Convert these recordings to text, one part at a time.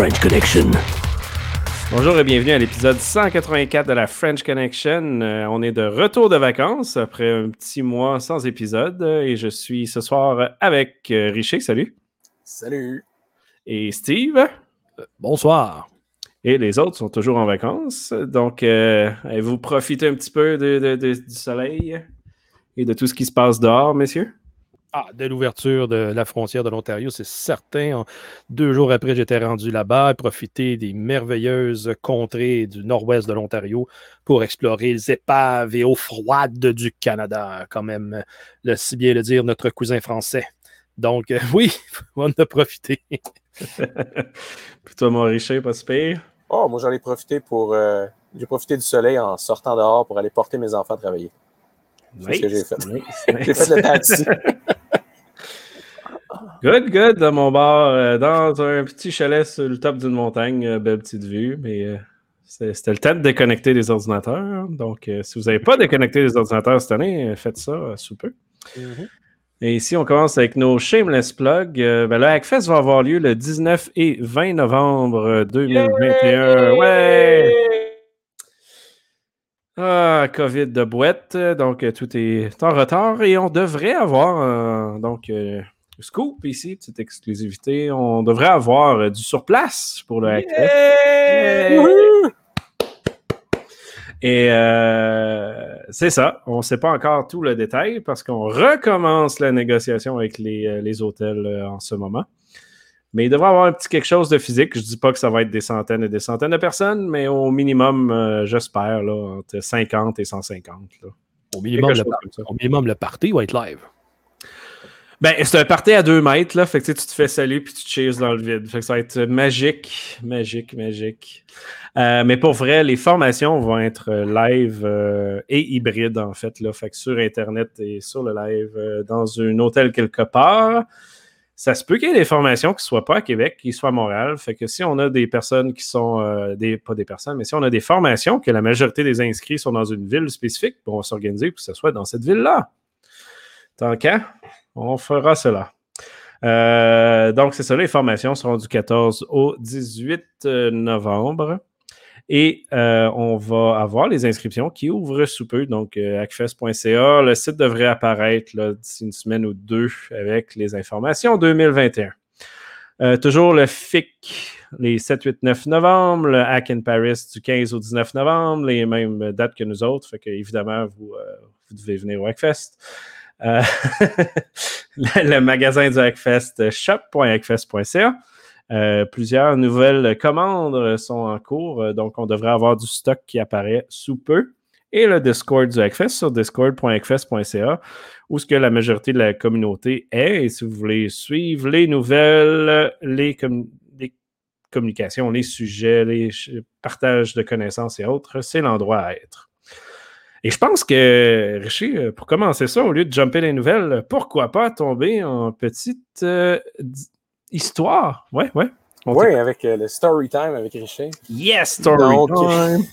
French Connection. Bonjour et bienvenue à l'épisode 184 de la French Connection. Euh, on est de retour de vacances après un petit mois sans épisode euh, et je suis ce soir avec euh, Richer, salut. Salut. Et Steve. Bonsoir. Et les autres sont toujours en vacances. Donc, vous profitez un petit peu du soleil et de tout ce qui se passe dehors, messieurs? Ah, de l'ouverture de la frontière de l'Ontario, c'est certain. Deux jours après, j'étais rendu là-bas, profiter des merveilleuses contrées du nord-ouest de l'Ontario pour explorer les épaves et eaux froides du Canada, quand même, le, si bien le dire, notre cousin français. Donc, euh, oui, on en a profité. Puis toi, mon richer, pas pire? Oh, moi, j'en ai profité pour. Euh, j'ai profité du soleil en sortant dehors pour aller porter mes enfants à travailler. C'est ce que j'ai fait. j'ai fait le taxi. Good, good, de mon bar, euh, dans un petit chalet sur le top d'une montagne, euh, belle petite vue, mais euh, c'était le temps de déconnecter les ordinateurs. Donc, si vous n'avez pas déconnecté les ordinateurs cette année, faites ça sous peu. Mm-hmm. Et ici, on commence avec nos shameless plugs. ben, le Hackfest va avoir lieu le 19 et 20 novembre 2021. Ouais! Ah, COVID de boîte, donc tout est en retard et on devrait avoir donc scoop ici, petite exclusivité. On devrait avoir euh, du surplace pour le Hackfest. Et euh, c'est ça. On ne sait pas encore tout le détail parce qu'on recommence la négociation avec les, euh, hôtels en ce moment. Mais il devrait y avoir un petit quelque chose de physique. Je ne dis pas que ça va être des centaines et des centaines de personnes, mais au minimum, j'espère, entre 50 et 150. Au, minimum le, au minimum, le party va être live. Ben, c'est un party à deux mètres, là. Fait que tu te fais saluer puis tu cheers dans le vide. Fait que ça va être magique, magique, magique. Euh, mais pour vrai, les formations vont être live euh, et hybrides, en fait, là. Fait que sur Internet et sur le live, euh, dans un hôtel quelque part. Ça se peut qu'il y ait des formations qui ne soient pas à Québec, qui soient à Montréal. Fait que si on a des personnes qui sont, des, pas des personnes, mais si on a des formations que la majorité des inscrits sont dans une ville spécifique, on va s'organiser pour que ce soit dans cette ville-là. Tant qu'à. On fera cela. Euh, donc, c'est ça, les formations seront du 14 au 18 euh, novembre. Et euh, on va avoir les inscriptions qui ouvrent sous peu, donc acfest.ca. Le site devrait apparaître d'ici une semaine ou deux avec les informations 2021. toujours le FIC, les 7, 8, 9 novembre, le Hack in Paris du 15 au 19 novembre, les mêmes dates que nous autres. Fait que, évidemment, vous devez venir au Hackfest. Euh, le, magasin du Hackfest, shop.hackfest.ca. Euh, plusieurs nouvelles commandes sont en cours, donc on devrait avoir du stock qui apparaît sous peu. Et le Discord du Hackfest sur discord.hackfest.ca, où ce que la majorité de la communauté est. Et si vous voulez suivre les nouvelles, les, les communications, les sujets, les partages de connaissances et autres, c'est l'endroit à être. Et je pense que, Richie, euh, pour commencer ça, au lieu de jumper les nouvelles, pourquoi pas tomber en petite euh, histoire? Ouais, ouais. Oui, avec euh, le story time avec Richie. Yes, story time!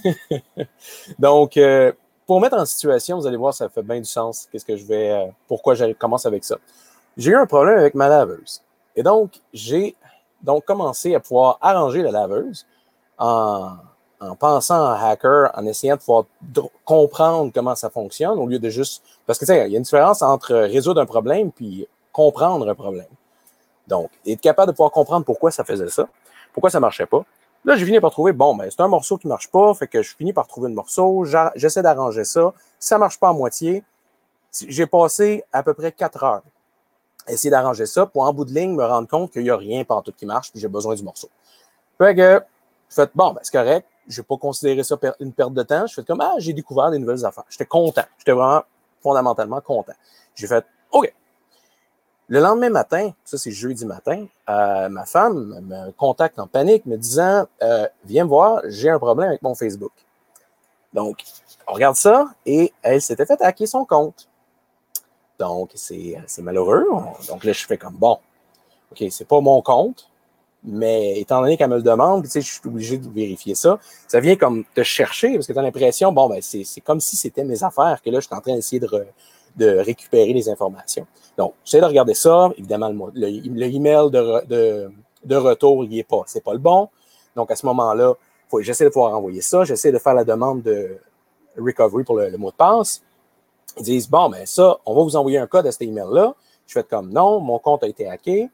Donc, pour mettre en situation, vous allez voir, ça fait bien du sens. Qu'est-ce que je vais. pourquoi je commence avec ça? J'ai eu un problème avec ma laveuse. Et donc, j'ai donc commencé à pouvoir arranger la laveuse en en pensant en hacker, en essayant de pouvoir comprendre comment ça fonctionne au lieu de juste. Parce que tu sais, il y a une différence entre résoudre un problème puis comprendre un problème. Donc, être capable de pouvoir comprendre pourquoi ça faisait ça, pourquoi ça marchait pas. Là, j'ai fini par trouver, bon, ben, c'est un morceau qui marche pas, fait que je finis par trouver le morceau, j'essaie d'arranger ça. Ça marche pas à moitié, j'ai passé à peu près quatre heures à essayer d'arranger ça pour en bout de ligne me rendre compte qu'il n'y a rien tout qui marche puis j'ai besoin du morceau. Fait que, fait, bon, ben, c'est correct je n'ai pas considéré ça une perte de temps. Je fais comme, ah, j'ai découvert des nouvelles affaires. J'étais content. J'étais vraiment fondamentalement content. J'ai fait, OK. Le lendemain matin, ça c'est jeudi matin, euh, ma femme me contacte en panique me disant, euh, viens voir, j'ai un problème avec mon Facebook. Donc, on regarde ça et elle s'était fait hacker son compte. Donc, c'est malheureux. Donc là, je fais comme, bon, OK, c'est pas mon compte, mais étant donné qu'elle me le demande, je suis obligé de vérifier ça. Ça vient comme te chercher parce que tu as l'impression, bon, ben, c'est comme si c'était mes affaires que là, je suis en train d'essayer de, récupérer les informations. Donc, j'essaie de regarder ça. Évidemment, le, le email de, retour, il n'est pas. C'est pas le bon. Donc, à ce moment-là, j'essaie de pouvoir envoyer ça. J'essaie de faire la demande de recovery pour le, mot de passe. Ils disent, bon, ben ça, on va vous envoyer un code à cet email-là. Je fais comme, non, mon compte a été hacké.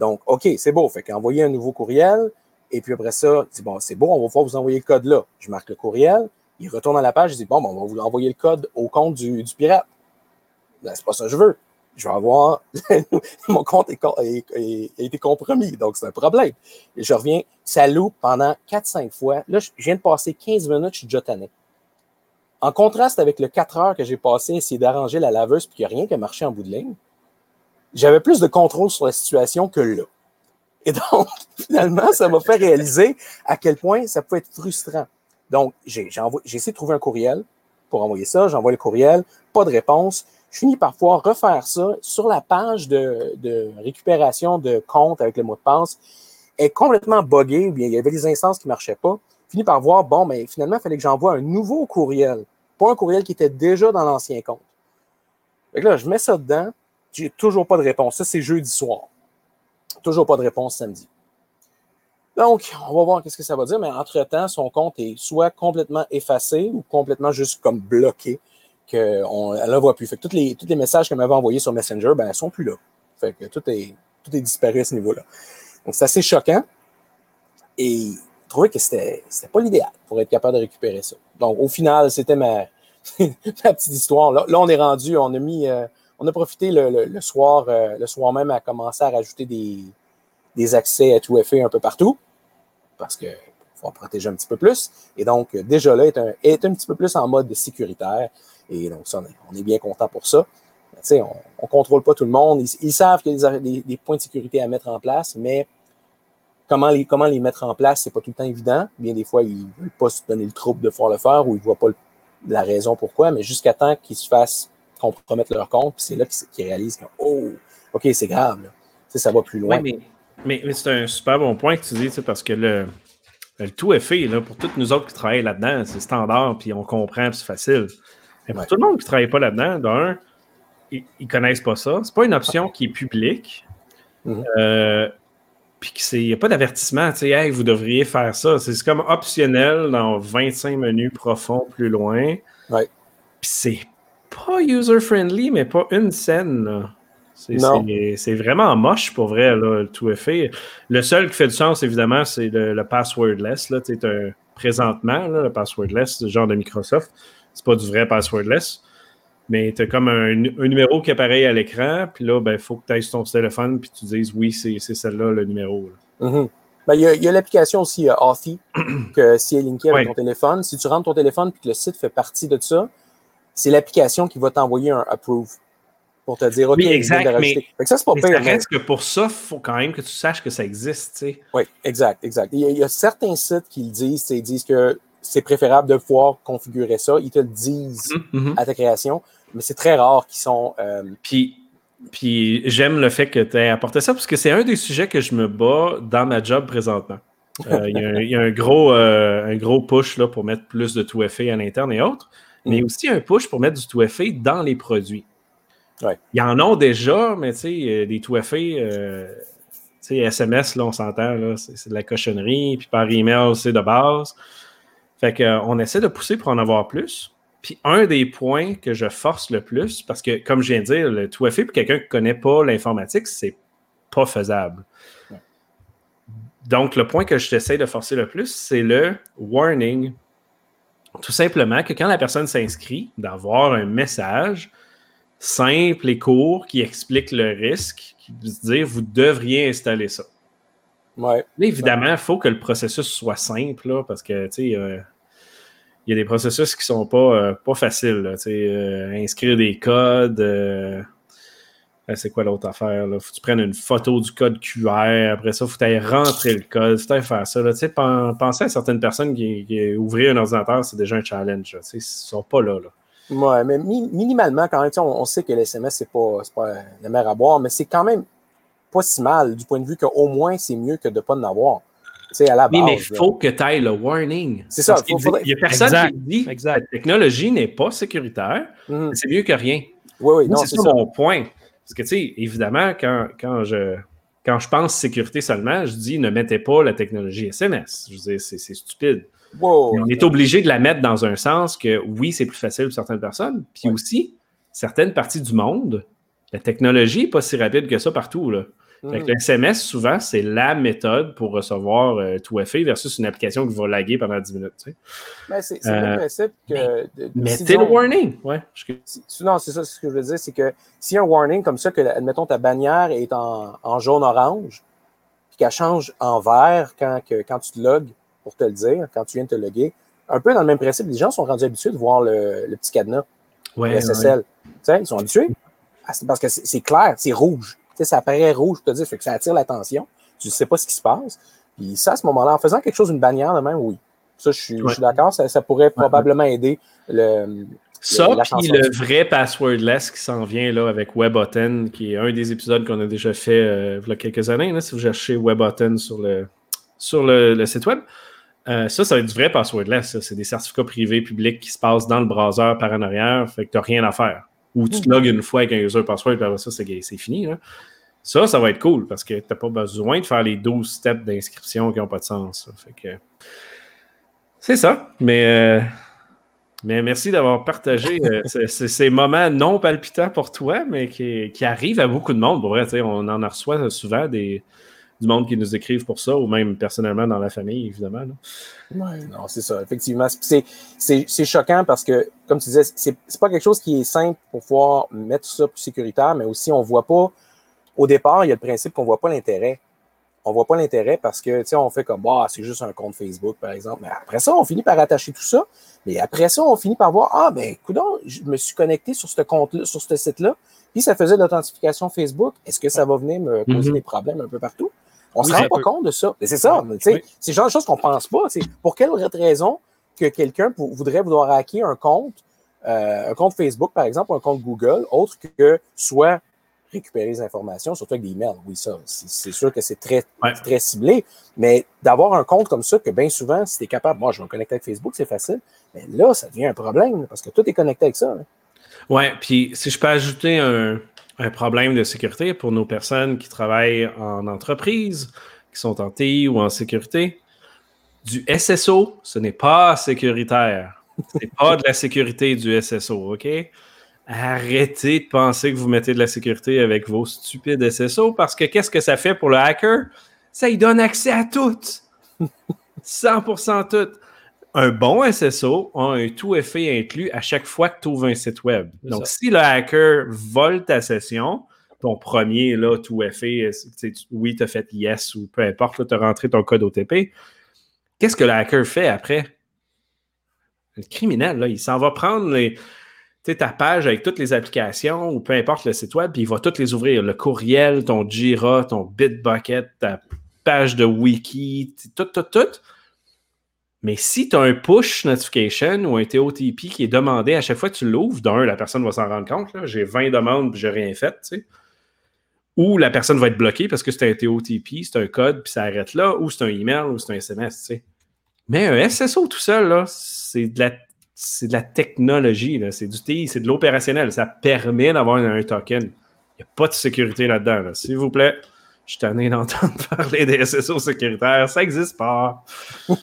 Donc, OK, c'est beau. Fait qu'envoyer un nouveau courriel. Et puis après ça, il dit, bon, c'est beau, on va pouvoir vous envoyer le code là. Je marque le courriel. Il retourne à la page. Je dis, bon, ben, on va vous envoyer le code au compte du, pirate. Ben, c'est pas ça que je veux je vais avoir mon compte a été compromis, donc c'est un problème. Je reviens, ça loupe pendant 4-5 fois. Là, je viens de passer 15 minutes, je suis déjà. En contraste avec le 4 heures que j'ai passé à essayer d'arranger la laveuse puis qu'il n'y a rien qui a marché en bout de ligne, j'avais plus de contrôle sur la situation que là. Et donc, finalement, ça m'a fait réaliser à quel point ça peut être frustrant. Donc, j'ai essayé de trouver un courriel pour envoyer ça. J'envoie le courriel, pas de réponse je finis parfois refaire ça sur la page de, récupération de compte avec le mot de passe est complètement buggé, ou bien il y avait des instances qui ne marchaient pas. Je finis par voir, bon, mais finalement, il fallait que j'envoie un nouveau courriel, pas un courriel qui était déjà dans l'ancien compte. Fait là, je mets ça dedans, j'ai toujours pas de réponse. Ça, c'est jeudi soir. Toujours pas de réponse samedi. Donc, on va voir qu'est-ce que ça va dire, mais entre-temps, son compte est soit complètement effacé ou complètement juste comme bloqué qu'elle ne la voit plus. Fait tous les, messages qu'elle m'avait envoyés sur Messenger, ben, ne sont plus là. Fait que tout est, disparu à ce niveau-là. Donc, c'est assez choquant. Et je trouvais que c'était n'était pas l'idéal pour être capable de récupérer ça. Donc, au final, c'était ma, petite histoire. Là, on est rendu, on a mis, euh, on a profité le, soir, euh, le soir même à commencer à rajouter des, accès à tout effet un peu partout. Parce que faut en protéger un petit peu plus. Et donc, déjà là, est un, petit peu plus en mode sécuritaire. Et donc, on est bien content pour ça. on ne contrôle pas tout le monde. Ils, savent qu'il y a des, points de sécurité à mettre en place, mais comment les, comment les mettre en place, c'est pas tout le temps évident. Bien des fois, ils ne veulent pas se donner le trouble de pouvoir le faire ou ils ne voient pas la raison pourquoi, mais jusqu'à temps qu'ils se fassent compromettre leur compte, c'est là qu'ils réalisent que, oh, OK, c'est grave. Ça va plus loin. mais, mais, c'est un super bon point que tu dis, parce que le, le tout est fait là, pour toutes nous autres qui travaillent là-dedans. C'est standard, puis on comprend, c'est facile. Mais pour tout le monde qui ne travaille pas là-dedans, d'un, ils ne connaissent pas ça. Ce n'est pas une option qui est publique. Mhm. Euh, puis il n'y a pas d'avertissement, tu sais, hey, vous devriez faire ça. C'est comme optionnel dans 25 menus profonds plus loin. Ouais. Puis c'est pas user-friendly, mais pas une scène. C'est vraiment moche pour vrai, là, tout est fait. Le seul qui fait du sens, évidemment, c'est le, passwordless. Là, un, présentement, là, le passwordless, genre de Microsoft c'est pas du vrai passwordless. Mais tu as comme un, numéro qui apparaît à l'écran, puis là, il ben, faut que tu ailles sur ton téléphone, puis tu dises oui, c'est celle-là le numéro. Mm-hmm. Ben, il y a, l'application aussi uh, Authy, que si elle est linkée avec ton téléphone, si tu rentres ton téléphone puis que le site fait partie de ça, c'est l'application qui va t'envoyer un approve pour te dire OK, oui, exact, mais, ça, c'est pas pire. reste que pour ça, il faut quand même que tu saches que ça existe. Oui, exact, exact. Il y, a, certains sites qui le disent, ils disent que c'est préférable de pouvoir configurer ça. Ils te le disent mhm, mhm. à ta création, mais c'est très rare qu'ils sont. Euh, puis, puis j'aime le fait que tu aies apporté ça parce que c'est un des sujets que je me bats dans ma job présentement. Euh, il y, a un gros, euh, un gros push là, pour mettre plus de tout FA à l'interne et autres, mais mm. aussi un push pour mettre du tout dans les produits. Ouais. Ils en ont déjà, mais tu sais, des tout FA, SMS, là, on s'entend, c'est de la cochonnerie, puis par email, c'est de base. Fait qu'on euh, essaie de pousser pour en avoir plus. Puis un des points que je force le plus, parce que comme je viens de dire, le tout pour quelqu'un qui ne connaît pas l'informatique, c'est pas faisable. Donc, le point que je t'essaie de forcer le plus, c'est le warning. Tout simplement que quand la personne s'inscrit, d'avoir un message simple et court qui explique le risque, qui dire vous devriez installer ça. Mais évidemment, il faut que le processus soit simple, parce que, euh, il y a des processus qui sont pas, euh, pas faciles. Euh, inscrire des codes. C'est quoi l'autre affaire? Là? Faut que tu prennes une photo du code QR. Après ça, il faut que tu rentrer le code. Faut que faire ça. Là. Penser à certaines personnes qui, qui ouvrir un ordinateur, c'est déjà un challenge. Ils ne sont pas là. là. Ouais, mais minimalement, quand même, on, sait que l'SMS, ce n'est pas, pas la mer à boire, mais c'est quand même pas si mal du point de vue qu'au moins c'est mieux que de ne pas en avoir. À la oui, mais il faut que tu ailles le warning. C'est ça. Il n'y a personne qui dit que la technologie n'est pas sécuritaire. Mhm. C'est mieux que rien. Oui, oui, C'est ça mon point. Parce que, tu sais, évidemment, quand, quand je, quand je pense sécurité seulement, je dis ne mettez pas la technologie SMS. Je veux c'est stupide. on est obligé de la mettre dans un sens que oui, c'est plus facile pour certaines personnes, puis aussi, certaines parties du monde, la technologie n'est pas si rapide que ça partout. Là. Mm. le SMS, souvent, c'est la méthode pour recevoir euh, tout FA versus une application qui va laguer pendant 10 minutes. Ben, c'est le euh, principe que. mettez le warning. Ouais, non, c'est ça ce que je veux dire, c'est que s'il y a un warning comme ça, que, admettons, ta bannière est en, jaune-orange, puis qu'elle change en vert quand, quand tu te logs, pour te le dire, quand tu viens de te loguer, un peu dans le même principe, les gens sont rendus habitués de voir le, petit cadenas, le SSL. Ils sont habitués. Ah, parce que c'est clair, c'est rouge ça apparaît rouge, je te dis, que ça attire l'attention. Tu ne sais pas ce qui se passe. Puis ça, à ce moment-là, en faisant quelque chose, une bannière de même, oui. Ça, je suis, d'accord, ça, pourrait probablement aider le. Ça, puis le vrai passwordless qui s'en vient là avec WebButton, qui est un des épisodes qu'on a déjà fait euh, il y a quelques années, là, si vous cherchez WebButton sur le, sur le, site web. Euh, ça, ça va être du vrai passwordless. C'est des certificats privés publics qui se passent dans le browser par en arrière, fait que tu n'as rien à faire. Ou tu te logs une fois avec un user password, puis après ça, c'est fini. Là. Ça, ça va être cool parce que tu n'as pas besoin de faire les 12 steps d'inscription qui n'ont pas de sens. C'est ça. Mais, euh, mais merci d'avoir partagé euh, ces, moments non palpitants pour toi, mais qui, qui, arrivent à beaucoup de monde. Pour vrai, on en reçoit souvent des, du monde qui nous écrivent pour ça, ou même personnellement dans la famille, évidemment. Oui, non, c'est ça, effectivement. C'est choquant parce que, comme tu disais, c'est pas quelque chose qui est simple pour pouvoir mettre ça plus sécuritaire, mais aussi on voit pas, au départ, il y a le principe qu'on voit pas l'intérêt. On voit pas l'intérêt parce que, tu sais, on fait comme, bah, c'est juste un compte Facebook, par exemple. Mais après ça, on finit par attacher tout ça. Mais après ça, on finit par voir, ah, ben, écoute, je me suis connecté sur ce compte-là, sur ce site-là, puis ça faisait de l'authentification Facebook. Est-ce que ça va venir me causer mm-hmm. des problèmes un peu partout? On ne se rend pas compte de ça. C'est ça. C'est le genre de choses qu'on ne pense pas. Pour quelle raison que quelqu'un voudrait vouloir hacker un compte, euh, un compte Facebook, par exemple, ou un compte Google, autre que soit récupérer les informations, surtout avec des emails. Oui, ça, c'est sûr que c'est très, très ciblé, mais d'avoir un compte comme ça, que bien souvent, si tu es capable, moi, je vais me connecter avec Facebook, c'est facile, mais là, ça devient un problème parce que tout est connecté avec ça. Oui, puis si je peux ajouter un, un problème de sécurité pour nos personnes qui travaillent en entreprise, qui sont en TI ou en sécurité. Du SSO, ce n'est pas sécuritaire. Ce n'est pas de la sécurité du SSO, OK? Arrêtez de penser que vous mettez de la sécurité avec vos stupides SSO parce que qu'est-ce que ça fait pour le hacker? Ça lui donne accès à tout. 100% tout un bon SSO a un tout effet inclus à chaque fois que tu ouvres un site web. Donc, si le hacker vole ta session, ton premier, là, tout effet, oui, tu as fait yes ou peu importe, tu as rentré ton code OTP, qu'est-ce que le hacker fait après? Le criminel, là, il s'en va prendre ta page avec toutes les applications ou peu importe le site web, puis il va toutes les ouvrir. Le courriel, ton Jira, ton Bitbucket, ta page de wiki, tout, tout, tout mais si tu as un push notification ou un TOTP qui est demandé à chaque fois que tu l'ouvres, d'un, la personne va s'en rendre compte. J'ai 20 demandes et j'ai rien fait. Ou la personne va être bloquée parce que c'est un TOTP, c'est un code, puis ça arrête là, ou c'est un email, ou c'est un SMS. Mais un SSO tout seul, c'est de la c'est de la technologie, c'est du TI, c'est de l'opérationnel. Ça permet d'avoir un, token. Il n'y a pas de sécurité là-dedans. S'il vous plaît, je suis tanné d'entendre parler des SSO sécuritaires. Ça n'existe pas.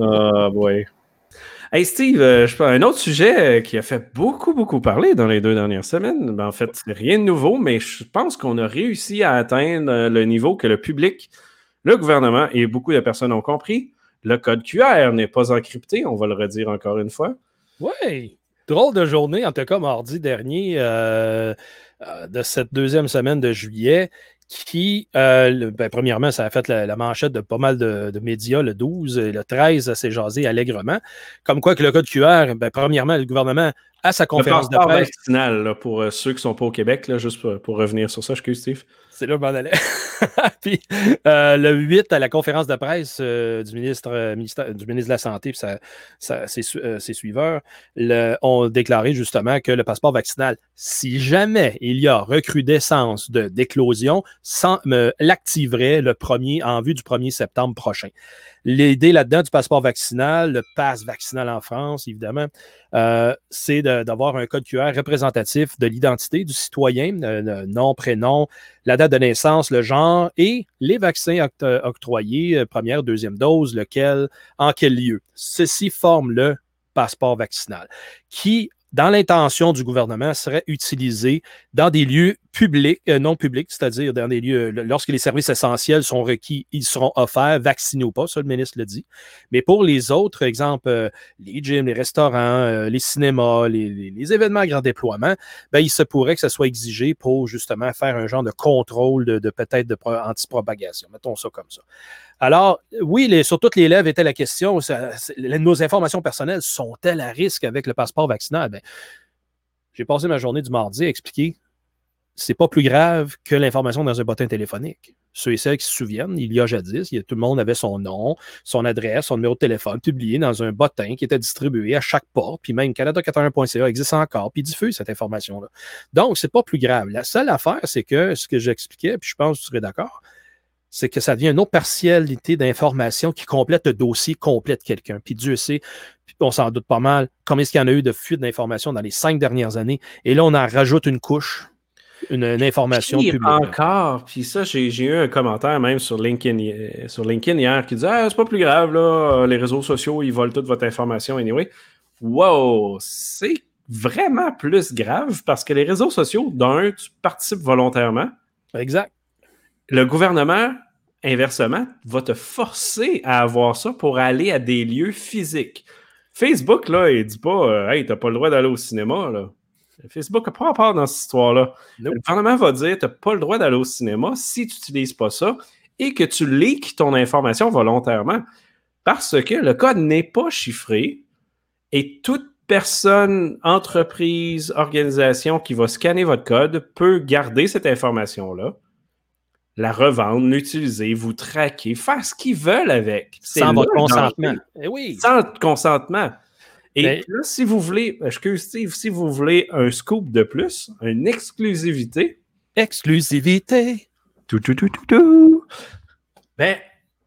Ah, boy. Hey Steve, euh, je un autre sujet qui a fait beaucoup, beaucoup parler dans les deux dernières semaines. Ben, en fait, rien de nouveau, mais je pense qu'on a réussi à atteindre le niveau que le public, le gouvernement et beaucoup de personnes ont compris. Le code QR n'est pas encrypté, on va le redire encore une fois. Oui, drôle de journée, en tout cas mardi dernier euh, euh, de cette deuxième semaine de juillet qui, euh, ben, premièrement, ça a fait la, manchette de pas mal de, médias le 12 et le 13, s'est jasé allègrement. Comme quoi que le code QR, ben, premièrement, le gouvernement à sa conférence de presse. vaccinal pour euh, ceux qui ne sont pas au Québec, là, juste pour, revenir sur ça, excuse Steve. C'est là où je m'en allais. puis euh, le 8, à la conférence de presse euh, du, ministre, du ministre de la Santé et ses, suiveurs, ont déclaré justement que le passeport vaccinal, si jamais il y a recrudescence d'éclosion, l'activerait le premier en vue du 1er septembre prochain. L'idée là-dedans du passeport vaccinal, le passe vaccinal en France, évidemment, euh, c'est d'avoir un code QR représentatif de l'identité du citoyen, le nom, prénom, la date de naissance, le genre et les vaccins octroyés, euh, première, deuxième dose, lequel, en quel lieu. Ceci forme le passeport vaccinal, qui dans l'intention du gouvernement, serait utilisé dans des lieux publics, euh, non publics, c'est-à-dire dans des lieux, lorsque les services essentiels sont requis, ils seront offerts, vaccinés ou pas, ça le ministre le dit. Mais pour les autres, exemple, euh, les gyms, les restaurants, euh, les cinémas, les, événements à grand déploiement, ben, il se pourrait que ça soit exigé pour justement faire un genre de contrôle de, peut-être de anti-propagation. Mettons ça comme ça. Alors, oui, sur toutes les lèvres était la question, nos informations personnelles sont-elles à risque avec le passeport vaccinal? Ben, j'ai passé ma journée du mardi à expliquer c'est pas plus grave que l'information dans un bottin téléphonique. Ceux et celles qui se souviennent, il y a jadis, tout le monde avait son nom, son adresse, son numéro de téléphone publié dans un bottin qui était distribué à chaque porte, puis même Canada81.ca existe encore, puis diffuse cette information-là. Donc, c'est pas plus grave. La seule affaire, c'est que ce que j'expliquais, puis je pense que tu serais d'accord, c'est que ça devient une autre partialité d'information qui complète le dossier, complète quelqu'un. Puis Dieu sait, on s'en doute pas mal, combien est-ce qu'il y en a eu de fuites d'informations dans les cinq dernières années. Et là, on en rajoute une couche, une, information publique. Encore, puis ça, j'ai eu un commentaire même sur LinkedIn, euh, sur LinkedIn hier qui disait ah, c'est pas plus grave, là, les réseaux sociaux, ils volent toute votre information anyway. Wow, c'est vraiment plus grave parce que les réseaux sociaux, d'un, tu participes volontairement. Exact. Le gouvernement inversement, va te forcer à avoir ça pour aller à des lieux physiques. Facebook, là, il dit pas euh, Hey, t'as pas le droit d'aller au cinéma. Là. Facebook n'a pas part dans cette histoire-là. Le gouvernement va dire T'as pas le droit d'aller au cinéma si tu n'utilises pas ça et que tu leaks ton information volontairement. Parce que le code n'est pas chiffré et toute personne, entreprise, organisation qui va scanner votre code peut garder cette information-là la revendre, l'utiliser, vous traquer, faire ce qu'ils veulent avec. Sans votre consentement. Eh oui. Sans consentement. Et là, si vous voulez, excuse Steve, si vous voulez un scoop de plus, une exclusivité. Exclusivité. Tout, tout, tout, tout, tout. Ben,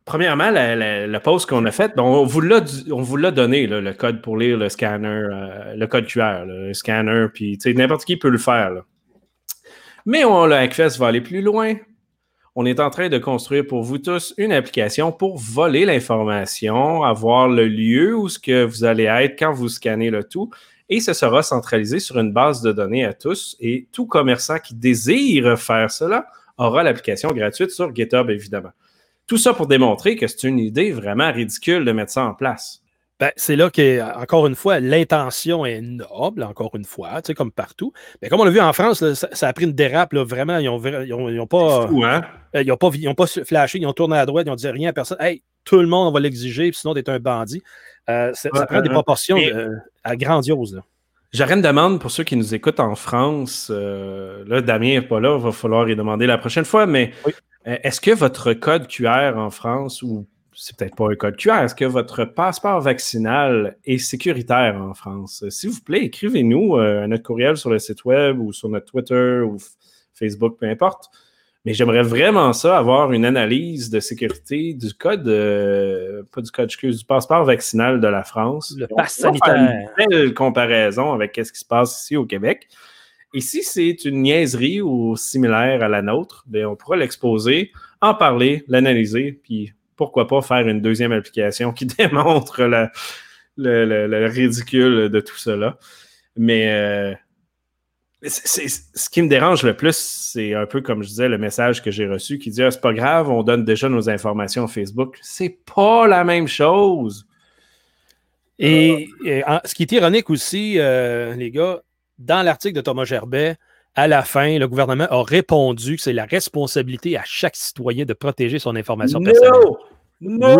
premièrement, la, la, pause qu'on a faite, ben, on vous l'a donné, le code pour lire le scanner, euh, le code QR, le scanner, puis n'importe qui peut le faire. Mais on, le Hackfest va aller plus loin on est en train de construire pour vous tous une application pour voler l'information, avoir le lieu où ce que vous allez être quand vous scannez le tout. Et ce sera centralisé sur une base de données à tous. Et tout commerçant qui désire faire cela aura l'application gratuite sur GitHub, évidemment. Tout ça pour démontrer que c'est une idée vraiment ridicule de mettre ça en place. Ben, c'est là que, encore une fois, l'intention est noble, encore une fois, tu sais, comme partout. Mais comme on l'a vu en France, ça, a pris une dérape, là, vraiment. Ils n'ont ils ont, pas, hein? euh, ils ont pas. Ils ont pas flashé, ils ont tourné à droite, ils ont dit rien à personne. Hey, tout le monde, on va l'exiger, sinon, t'es un bandit. Euh, ça prend des proportions à grandioses. J'aurais une demande pour ceux qui nous écoutent en France. Euh, là, Damien n'est pas là, il va falloir y demander la prochaine fois, mais est-ce que votre code QR en France ou c'est peut-être pas un code QR. Est-ce que votre passeport vaccinal est sécuritaire en France? S'il vous plaît, écrivez-nous euh, un notre courriel sur le site web ou sur notre Twitter ou Facebook, peu importe. Mais j'aimerais vraiment ça, avoir une analyse de sécurité du code, euh, pas du code, excuse, du passeport vaccinal de la France. Le pass sanitaire. Une belle comparaison avec ce qui se passe ici au Québec. Et si c'est une niaiserie ou similaire à la nôtre, bien, on pourra l'exposer, en parler, l'analyser, puis pourquoi pas faire une deuxième application qui démontre le, ridicule de tout cela. Mais euh, ce qui me dérange le plus, c'est un peu comme je disais, le message que j'ai reçu qui dit ah, c'est pas grave, on donne déjà nos informations à Facebook. C'est pas la même chose. Et, ce qui est ironique aussi, euh, les gars, dans l'article de Thomas Gerbet, à la fin, le gouvernement a répondu que c'est la responsabilité à chaque citoyen de protéger son information personnelle. Non!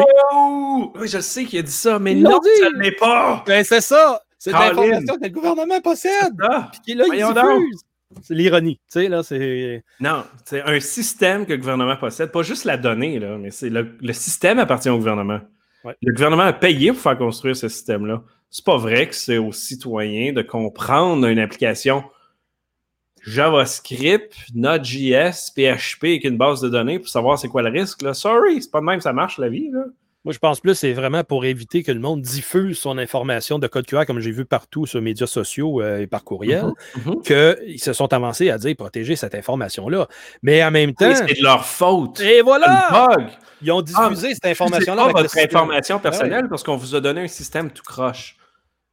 Oui. je sais qu'il a dit ça, mais non, ça ne l'est pas! Ben, c'est ça! C'est l'information que le gouvernement possède! Puis là, il diffuse! C'est l'ironie, tu sais, là, c'est... Non, c'est un système que le gouvernement possède, pas juste la donnée, là, mais c'est le, système appartient au gouvernement. Le gouvernement a payé pour faire construire ce système-là. C'est pas vrai que c'est aux citoyens de comprendre une application JavaScript, Node.js, PHP avec une base de données pour savoir c'est quoi le risque. Là. Sorry, c'est pas de même ça marche la vie. Là. Moi, je pense plus c'est vraiment pour éviter que le monde diffuse son information de code QR, comme j'ai vu partout sur les médias sociaux euh, et par courriel, Mhm, mhm. qu'ils se sont avancés à dire protéger cette information-là. Mais en même temps, C'est de leur faute. et voilà! Bug. Ils ont diffusé cette information-là. C'est pas votre information personnelle parce qu'on vous a donné un système tout croche.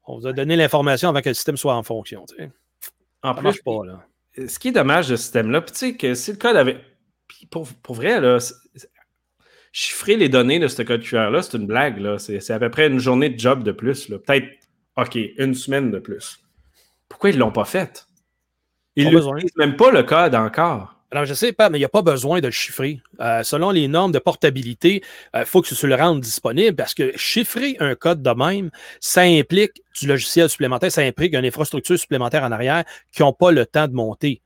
On vous a donné l'information avant que le système soit en fonction. tu sais. En Ça plus, marche pas, là. Ce qui est dommage de ce système-là, puis tu sais que si le code avait. puis pour, pour vrai, là, chiffrer les données de ce code QR-là, c'est une blague. là. C'est c'est à peu près une journée de job de plus. là. Peut-être, OK, une semaine de plus. Pourquoi ils ne l'ont pas fait? Ils besoin. même pas le code encore. Alors, je sais pas, mais il n'y a pas besoin de le chiffrer. Euh, selon les normes de portabilité, il faut que tu le rendes disponible parce que chiffrer un code de même, ça implique du logiciel supplémentaire, ça implique une infrastructure supplémentaire en arrière qui n'ont pas le temps de monter.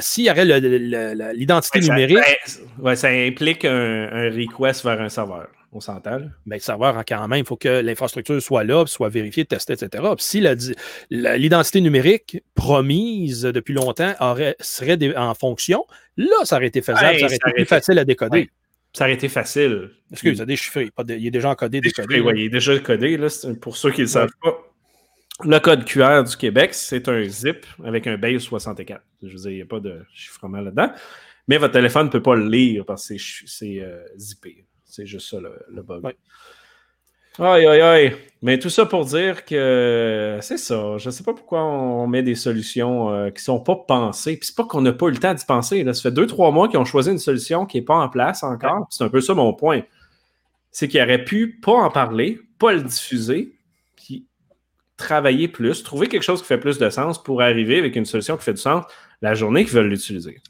S'il y aurait l'identité ça- numérique, ça, ouais, ça implique un, un request vers un serveur. On s'entend, ben, le serveur, quand même, il faut que l'infrastructure soit là, soit vérifiée, testée, etc. Puis si l'identité numérique promise depuis longtemps aurait, serait en fonction, là, ça aurait été faisable, Ouais, ça aurait ça été plus facile à décoder. Ouais. Ça aurait été facile. Excuse, c'est déchiffré. Il est déjà encodé, décodé. Ouais, il est déjà codé. Là, pour ceux qui ne le savent pas, le code QR du Québec, c'est un zip avec un base 64. Je veux dire, il n'y a pas de chiffrement là-dedans. Mais votre téléphone ne peut pas le lire parce que c'est euh, zippé. C'est juste ça le, le bug. Ouais. Aïe, aïe, aïe. Mais tout ça pour dire que c'est ça. Je ne sais pas pourquoi on met des solutions euh, qui ne sont pas pensées. Puis c'est pas qu'on n'a pas eu le temps d'y penser. Là. Ça fait deux, trois mois qu'ils ont choisi une solution qui n'est pas en place encore. C'est un peu ça mon point. C'est qu'ils auraient pu pas en parler, pas le diffuser, puis travailler plus, trouver quelque chose qui fait plus de sens pour arriver avec une solution qui fait du sens la journée qu'ils veulent l'utiliser.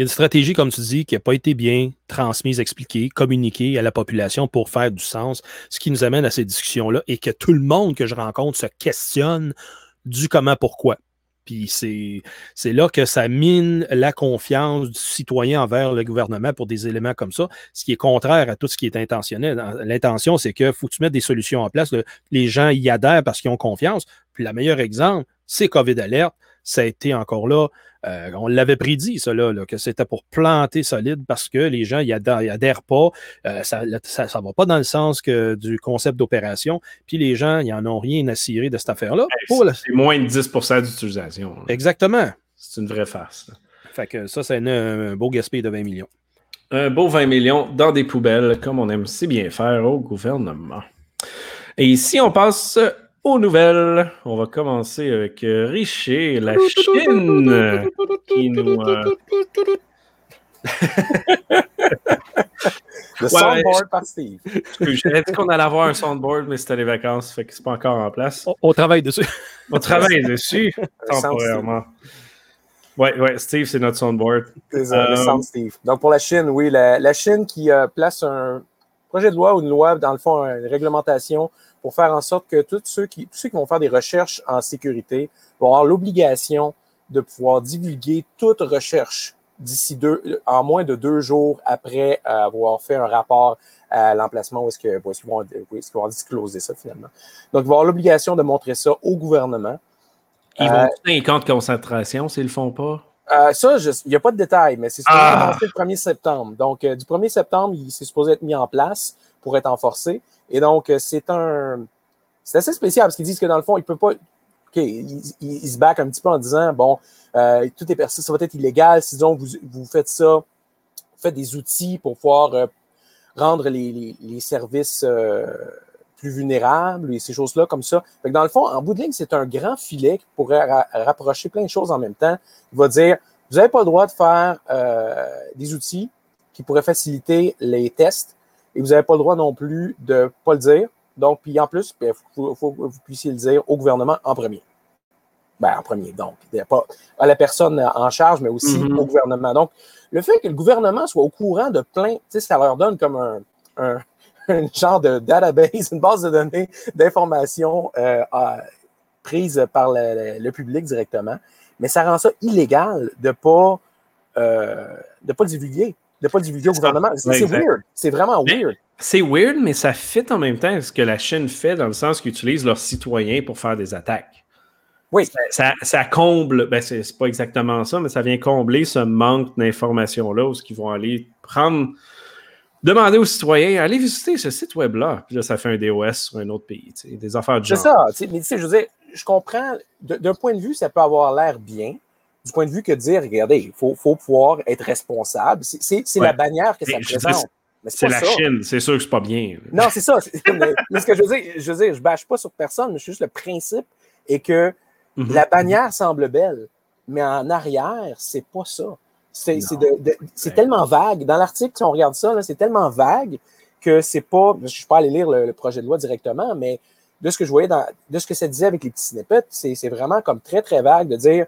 Il y a une stratégie, comme tu dis, qui n'a pas été bien transmise, expliquée, communiquée à la population pour faire du sens, ce qui nous amène à ces discussions-là et que tout le monde que je rencontre se questionne du comment, pourquoi. Puis c'est là que ça mine la confiance du citoyen envers le gouvernement pour des éléments comme ça, ce qui est contraire à tout ce qui est intentionnel. L'intention, c'est que faut que tu mettes des solutions en place. le- les gens y adhèrent parce qu'ils ont confiance. Puis le meilleur exemple, c'est COVID Alert. Ça a été encore là, euh, on l'avait prédit, là, là, que c'était pour planter solide parce que les gens n'y adhèrent, pas. Euh, ça ne ça, ça va pas dans le sens que du concept d'opération. Puis les gens, ils n'en ont rien à cirer de cette affaire-là. C'est moins de 10% d'utilisation. Exactement. C'est une vraie farce. Fait que ça, c'est un, un beau gaspillage de 20 millions. Un beau 20 millions dans des poubelles, comme on aime si bien faire au gouvernement. Et ici, on passe aux nouvelles. On va commencer avec euh, Richer, la Chine, euh, qui nous... euh, Le Ouais, soundboard par Steve. J'avais dit qu'on allait avoir un soundboard, mais c'était les vacances, fait que c'est pas encore en place. On, on travaille dessus. On travaille dessus temporairement. Ouais, ouais, Steve, c'est notre soundboard. C'est ça, le Euh, sound Steve. Donc, pour la Chine, oui, la, la Chine qui euh, place un projet de loi ou une loi, dans le fond, une réglementation pour faire en sorte que tous ceux qui, tous ceux qui vont faire des recherches en sécurité vont avoir l'obligation de pouvoir divulguer toute recherche d'ici deux, en moins de deux jours après avoir fait un rapport à l'emplacement où est-ce qu'ils vont, discloser ça finalement. Donc, ils vont avoir l'obligation de montrer ça au gouvernement. Ils Euh, vont donner un camp de concentration s'ils le font pas? Euh, ça, il n'y a pas de détails, mais c'est supposé Ah! commencer le 1er septembre. Donc, euh, du 1er septembre, c'est supposé être mis en place pour être enforcé. Et donc, euh, c'est un. C'est assez spécial parce qu'ils disent que dans le fond, ils ne peuvent pas. OK, ils, se backent un petit peu en disant bon, euh, tout est perçu, ça va être illégal si disons, vous, vous faites ça, vous faites des outils pour pouvoir euh, rendre les, les- services plus vulnérables et ces choses-là comme ça. Que dans le fond, en bout de ligne, c'est un grand filet qui pourrait ra- rapprocher plein de choses en même temps. Il va dire vous n'avez pas le droit de faire des outils qui pourraient faciliter les tests et vous n'avez pas le droit non plus de ne pas le dire. Donc, puis en plus, il faut, faut que vous puissiez le dire au gouvernement en premier. Ben, en premier, donc. Pas à la personne en charge, mais aussi Mhm. au gouvernement. Donc, le fait que le gouvernement soit au courant de plein, tu sais, ça leur donne comme un, un, un genre de database, une base de données d'informations euh, à- prise par le, public directement. Mais ça rend ça illégal de ne pas, euh, de pas le divulguer, de pas divulguer au C'est ça. gouvernement. C'est c'est weird. C'est vraiment Mais- weird. C'est weird, mais ça fit en même temps ce que la Chine fait dans le sens qu'ils utilisent leurs citoyens pour faire des attaques. Oui. Ça, ça- ça comble, ben c'est c'est pas exactement ça, mais ça vient combler ce manque d'informations-là où ils vont aller prendre demander aux citoyens, allez visiter ce site web-là. Puis là, ça fait un DOS sur un autre pays. Des affaires de C'est genre. ça. tu sais, Mais tu sais, je veux dire, je comprends, d'un point de vue, ça peut avoir l'air bien. Du point de vue que de dire, regardez, il faut, faut pouvoir être responsable. C'est- Ouais. la bannière que ça dire, présente. C'est la ça. Chine, c'est sûr que c'est pas bien. Non, c'est ça. Mais, mais ce que je veux dire, je veux dire, je bâche pas sur personne, mais c'est juste le principe est que Mhm. la bannière semble belle, mais en arrière, c'est pas ça. C'est c'est de- de- c'est Ouais. tellement vague. Dans l'article, si on regarde ça, c'est tellement vague que c'est pas. Je ne suis pas allé lire le, le projet de loi directement, mais de ce que je voyais dans. de ce que ça disait avec les petits snippets, c'est c'est vraiment comme très, très vague de dire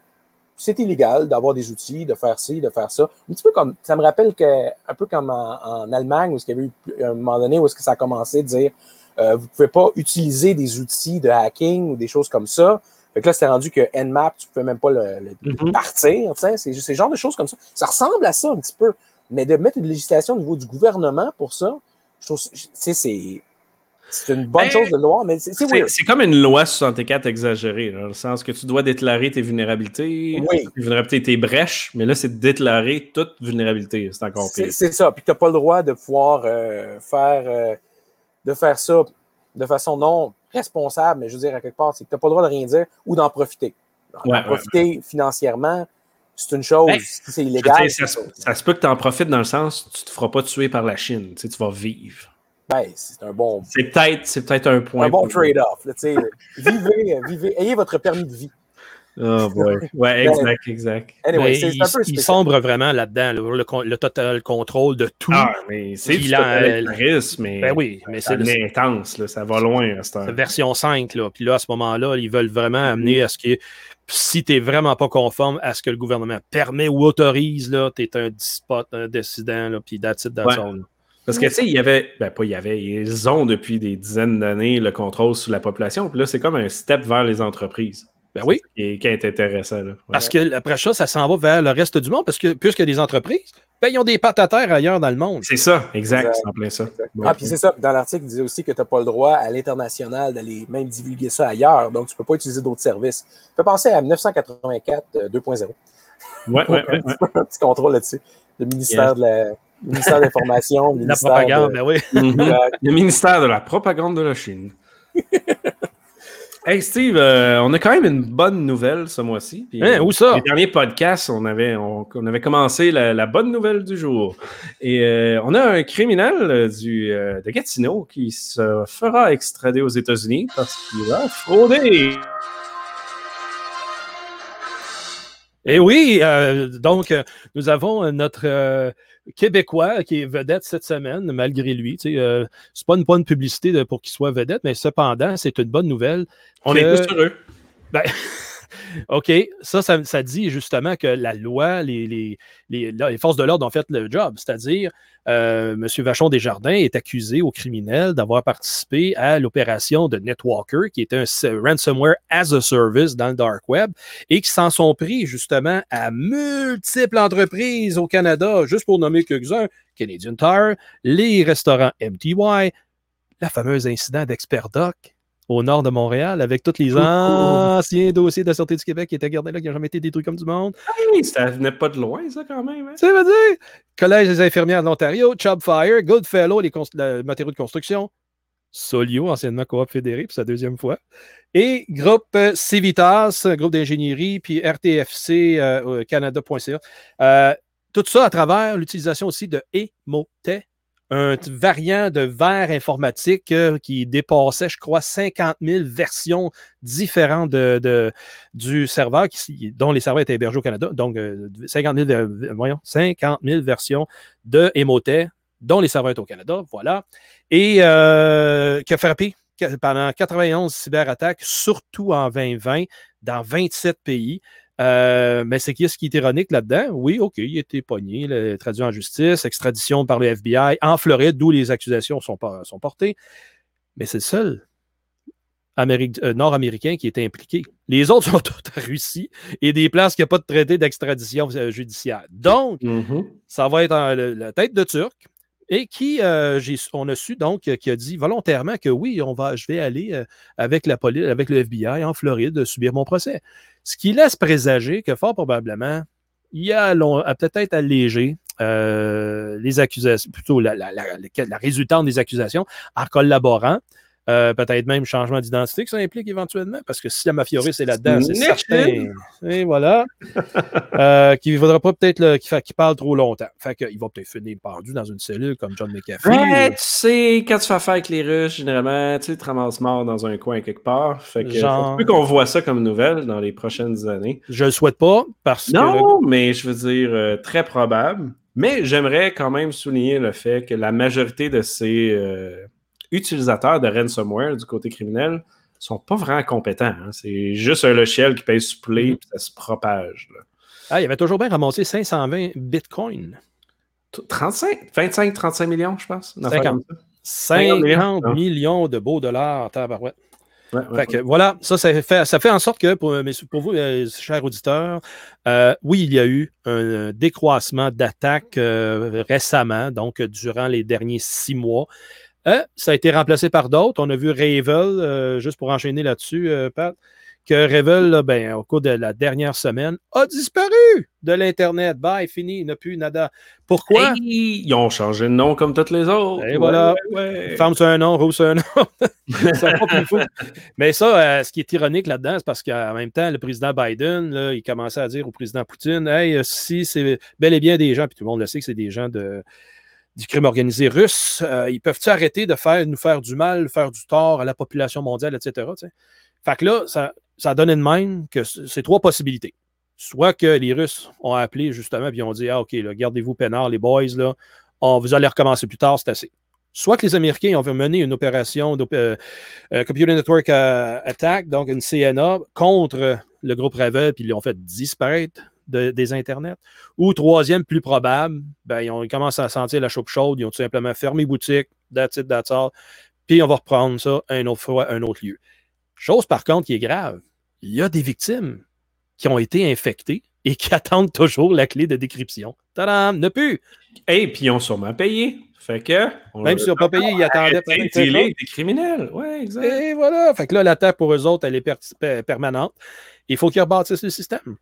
c'est illégal d'avoir des outils, de faire ci, de faire ça. Un petit peu comme. Ça me rappelle que un peu comme en, en Allemagne, où il y avait eu un moment donné où est-ce que ça a commencé de dire euh, vous ne pouvez pas utiliser des outils de hacking ou des choses comme ça. Fait que là, c'était rendu que Nmap, tu ne peux même pas le, le- Mhm. partir. C'est le genre de choses comme ça. Ça ressemble à ça un petit peu. Mais de mettre une législation au niveau du gouvernement pour ça, je trouve c'est c'est une bonne Ben, chose de le voir, mais c'est c'est comme une loi 64 exagérée, là, dans le sens que tu dois déclarer tes vulnérabilités, Oui. tes vulnérabilités, tes brèches, mais là, c'est de déclarer toute vulnérabilité. C'est encore pire. c'est ça. Puis tu n'as pas le droit de pouvoir euh, faire, euh, de faire ça de façon non responsable, mais je veux dire, à quelque part, c'est que tu n'as pas le droit de rien dire ou d'en profiter. D'en Ouais, ouais, profiter financièrement, c'est une chose. Ben, c'est illégal, dire, ça, se- chose. ça se peut que tu en profites dans le sens tu te feras pas tuer par la Chine. Tu, sais, tu vas vivre. Ben, c'est un bon, C'est peut-être c'est peut-être un point. un bon trade-off. là, tu sais. vivez, vivez, ayez votre permis de vie. Oh boy. Ouais, exact, exact. Anyway, Mais c'est il, c'est un peu il spécial. sombre vraiment là-dedans, le, le con- le total contrôle de tout. Ah, mais c'est du Bilan, totalitarisme, mais ben oui, mais c'est intense, là, ça va loin à cette heure. c'est version 5. Là. Puis là, à ce moment-là, ils veulent vraiment amener à ce que si tu n'es vraiment pas conforme à ce que le gouvernement permet ou autorise, tu es un despote, un décident, là, puis that's it, that's Ouais. all, là. Parce que, tu sais, il y avait, ben pas il y avait, ils ont depuis des dizaines d'années le contrôle sur la population. Puis là, c'est comme un step vers les entreprises. Ben oui. Qui est, qui est intéressant. Là. Ouais. Parce que après ça, ça s'en va vers le reste du monde, parce que puisque des entreprises, ben, ils ont des pattes à terre ailleurs dans le monde. C'est ça, exact, Exact. c'est en plein ça. Bon. Ah, puis c'est ça. Dans l'article, il disait aussi que tu n'as pas le droit à l'international d'aller même divulguer ça ailleurs. Donc, tu ne peux pas utiliser d'autres services. Ça fait penser à 1984 euh, 2.0. Ouais, ouais, ouais, ouais. un petit contrôle là-dessus. Le ministère de la. Le ministère de l'Information, le La ministère propagande, de- ben oui. Mhm. Le ministère de la propagande de la Chine. hey Steve, euh, on a quand même une bonne nouvelle ce mois-ci. Hein, où ça? Les derniers podcasts, on avait, on, on avait commencé la, la bonne nouvelle du jour. Et euh, on a un criminel euh, du, euh, de Gatineau qui se fera extrader aux États-Unis parce qu'il a fraudé. Et oui, euh, donc, nous avons notre euh, Québécois qui est vedette cette semaine, malgré lui. Tu sais, euh, c'est pas une bonne publicité de- pour qu'il soit vedette, mais cependant, c'est une bonne nouvelle. On que- est tous heureux. Ben, OK, ça, ça, dit justement que la loi, les, forces de l'ordre ont fait le job, c'est-à-dire euh, M. Vachon Desjardins est accusé au criminel d'avoir participé à l'opération de Netwalker, qui est un s- ransomware as a service dans le dark web, et qui s'en sont pris justement à multiples entreprises au Canada, juste pour nommer quelques-uns, Canadian Tire, les restaurants MTY, la fameuse incident d'Expert Doc au nord de Montréal, avec tous les anciens dossiers de la Sûreté du Québec qui étaient gardés là, qui n'ont jamais été détruits comme du monde. Hey, ça venait pas de loin, ça, quand même. hein? Ça veut dire Collège des infirmières de l'Ontario, Chubfire, Goodfellow, les le matériaux de construction, Solio, anciennement Coop Fédéré, pour sa deuxième fois, et groupe Civitas, groupe d'ingénierie, puis RTFC euh, euh, Canada.ca. Euh, tout ça à travers l'utilisation aussi de Emotet, un variant de verre informatique euh, qui dépassait, je crois, 50 000 versions différentes de, du serveur, dont les serveurs étaient hébergés au Canada. Donc, euh, 50, 000, ver- voyons, 50 000 versions de Emotet, dont les serveurs étaient au Canada. Voilà. Et euh, qui a frappé pendant 91 cyberattaques, surtout en 2020, dans 27 pays. Euh, mais c'est qu'est-ce qui est ironique là-dedans? Oui, OK, il a été pogné, là, traduit en justice, extradition par le FBI en Floride, d'où les accusations sont, portées. Mais c'est le seul euh, nord-américain qui est impliqué. Les autres sont tous en Russie et des places qui n'ont pas de traité d'extradition euh, judiciaire. Donc, Mhm. ça va être en- la tête de Turc. Et qui, euh, on a su donc, euh, qui a dit volontairement que oui, on va, je vais aller euh, avec la police, avec le FBI en Floride subir mon procès. Ce qui laisse présager que fort probablement, il a, a peut-être allégé les accusations, plutôt la, la, la, la, résultante des accusations en collaborant. Euh, peut-être même changement d'identité que ça implique éventuellement, parce que si la mafioris est là-dedans, c'est certain. Et voilà. euh, qu'il ne faudra pas peut-être qu'il parle trop longtemps. Fait qu'il va peut-être finir pendu dans une cellule comme John McAfee. Ouais, tu sais, quand tu fais affaire avec les Russes, généralement, tu te ramasses mort dans un coin quelque part. Fait que Genre... faut qu'on voit ça comme nouvelle dans les prochaines années. Je le souhaite pas, parce non, que. Non, mais je veux dire, euh, très probable. Mais j'aimerais quand même souligner le fait que la majorité de ces euh, utilisateurs de ransomware du côté criminel sont pas vraiment compétents. Hein. C'est juste un logiciel qui pèse sur play et ça se propage. Là. Ah, il avait toujours bien ramassé 520 bitcoins. 35, 25, 35 millions, je pense. 50, 50 millions de beaux dollars, tabarouette. Ouais, ouais, fait que, voilà, ça, ça fait, ça fait en sorte que pour, pour vous, euh, chers auditeurs, euh, oui, il y a eu un décroissement d'attaques euh, récemment, donc durant les derniers six mois. Euh, ça a été remplacé par d'autres. On a vu Ravel, euh, juste pour enchaîner là-dessus, euh, Pat, que Ravel, là, ben, au cours de la dernière semaine, a disparu de l'Internet. Bye, fini, il n'a plus nada. Pourquoi? Hey, ils ont changé de nom comme toutes les autres. Et voilà. Ouais, ouais. Femme, c'est un nom, rouge, c'est un nom. ça pas plus fou. Mais ça, euh, ce qui est ironique là-dedans, c'est parce qu'en même temps, le président Biden, là, il commençait à dire au président Poutine Hey, si c'est bel et bien des gens, puis tout le monde le sait que c'est des gens de du crime organisé russe, euh, ils peuvent-ils arrêter de nous faire du mal, faire du tort à la population mondiale, etc. Fait que là, ça, ça a donné de même que c'est trois possibilités. Soit que les Russes ont appelé justement et ont dit Ah, OK, gardez-vous peinard, les boys, là, on, vous allez recommencer plus tard, c'est assez. Soit que les Américains ont mené une opération euh, euh, Computer Network Attack, donc une CNA, contre le groupe Ravel, puis ils l'ont fait disparaître de, des Internets. Ou troisième, plus probable, ben, ils, ont, ils, commencent à sentir la chaude chaude, ils ont tout simplement fermé boutique, that's it, that's all, puis on va reprendre ça un autre fois, un autre lieu. Chose par contre qui est grave, il y a des victimes qui ont été infectées et qui attendent toujours la clé de décryption. Tadam, ne plus! Et puis ils ont sûrement payé. Fait que. Même s'ils n'ont pas payé, ils attendaient. C'est des criminels. Ouais, exact. Et voilà. Fait que là, l'attaque pour eux autres, elle est per permanente. Il faut qu'ils rebâtissent le système.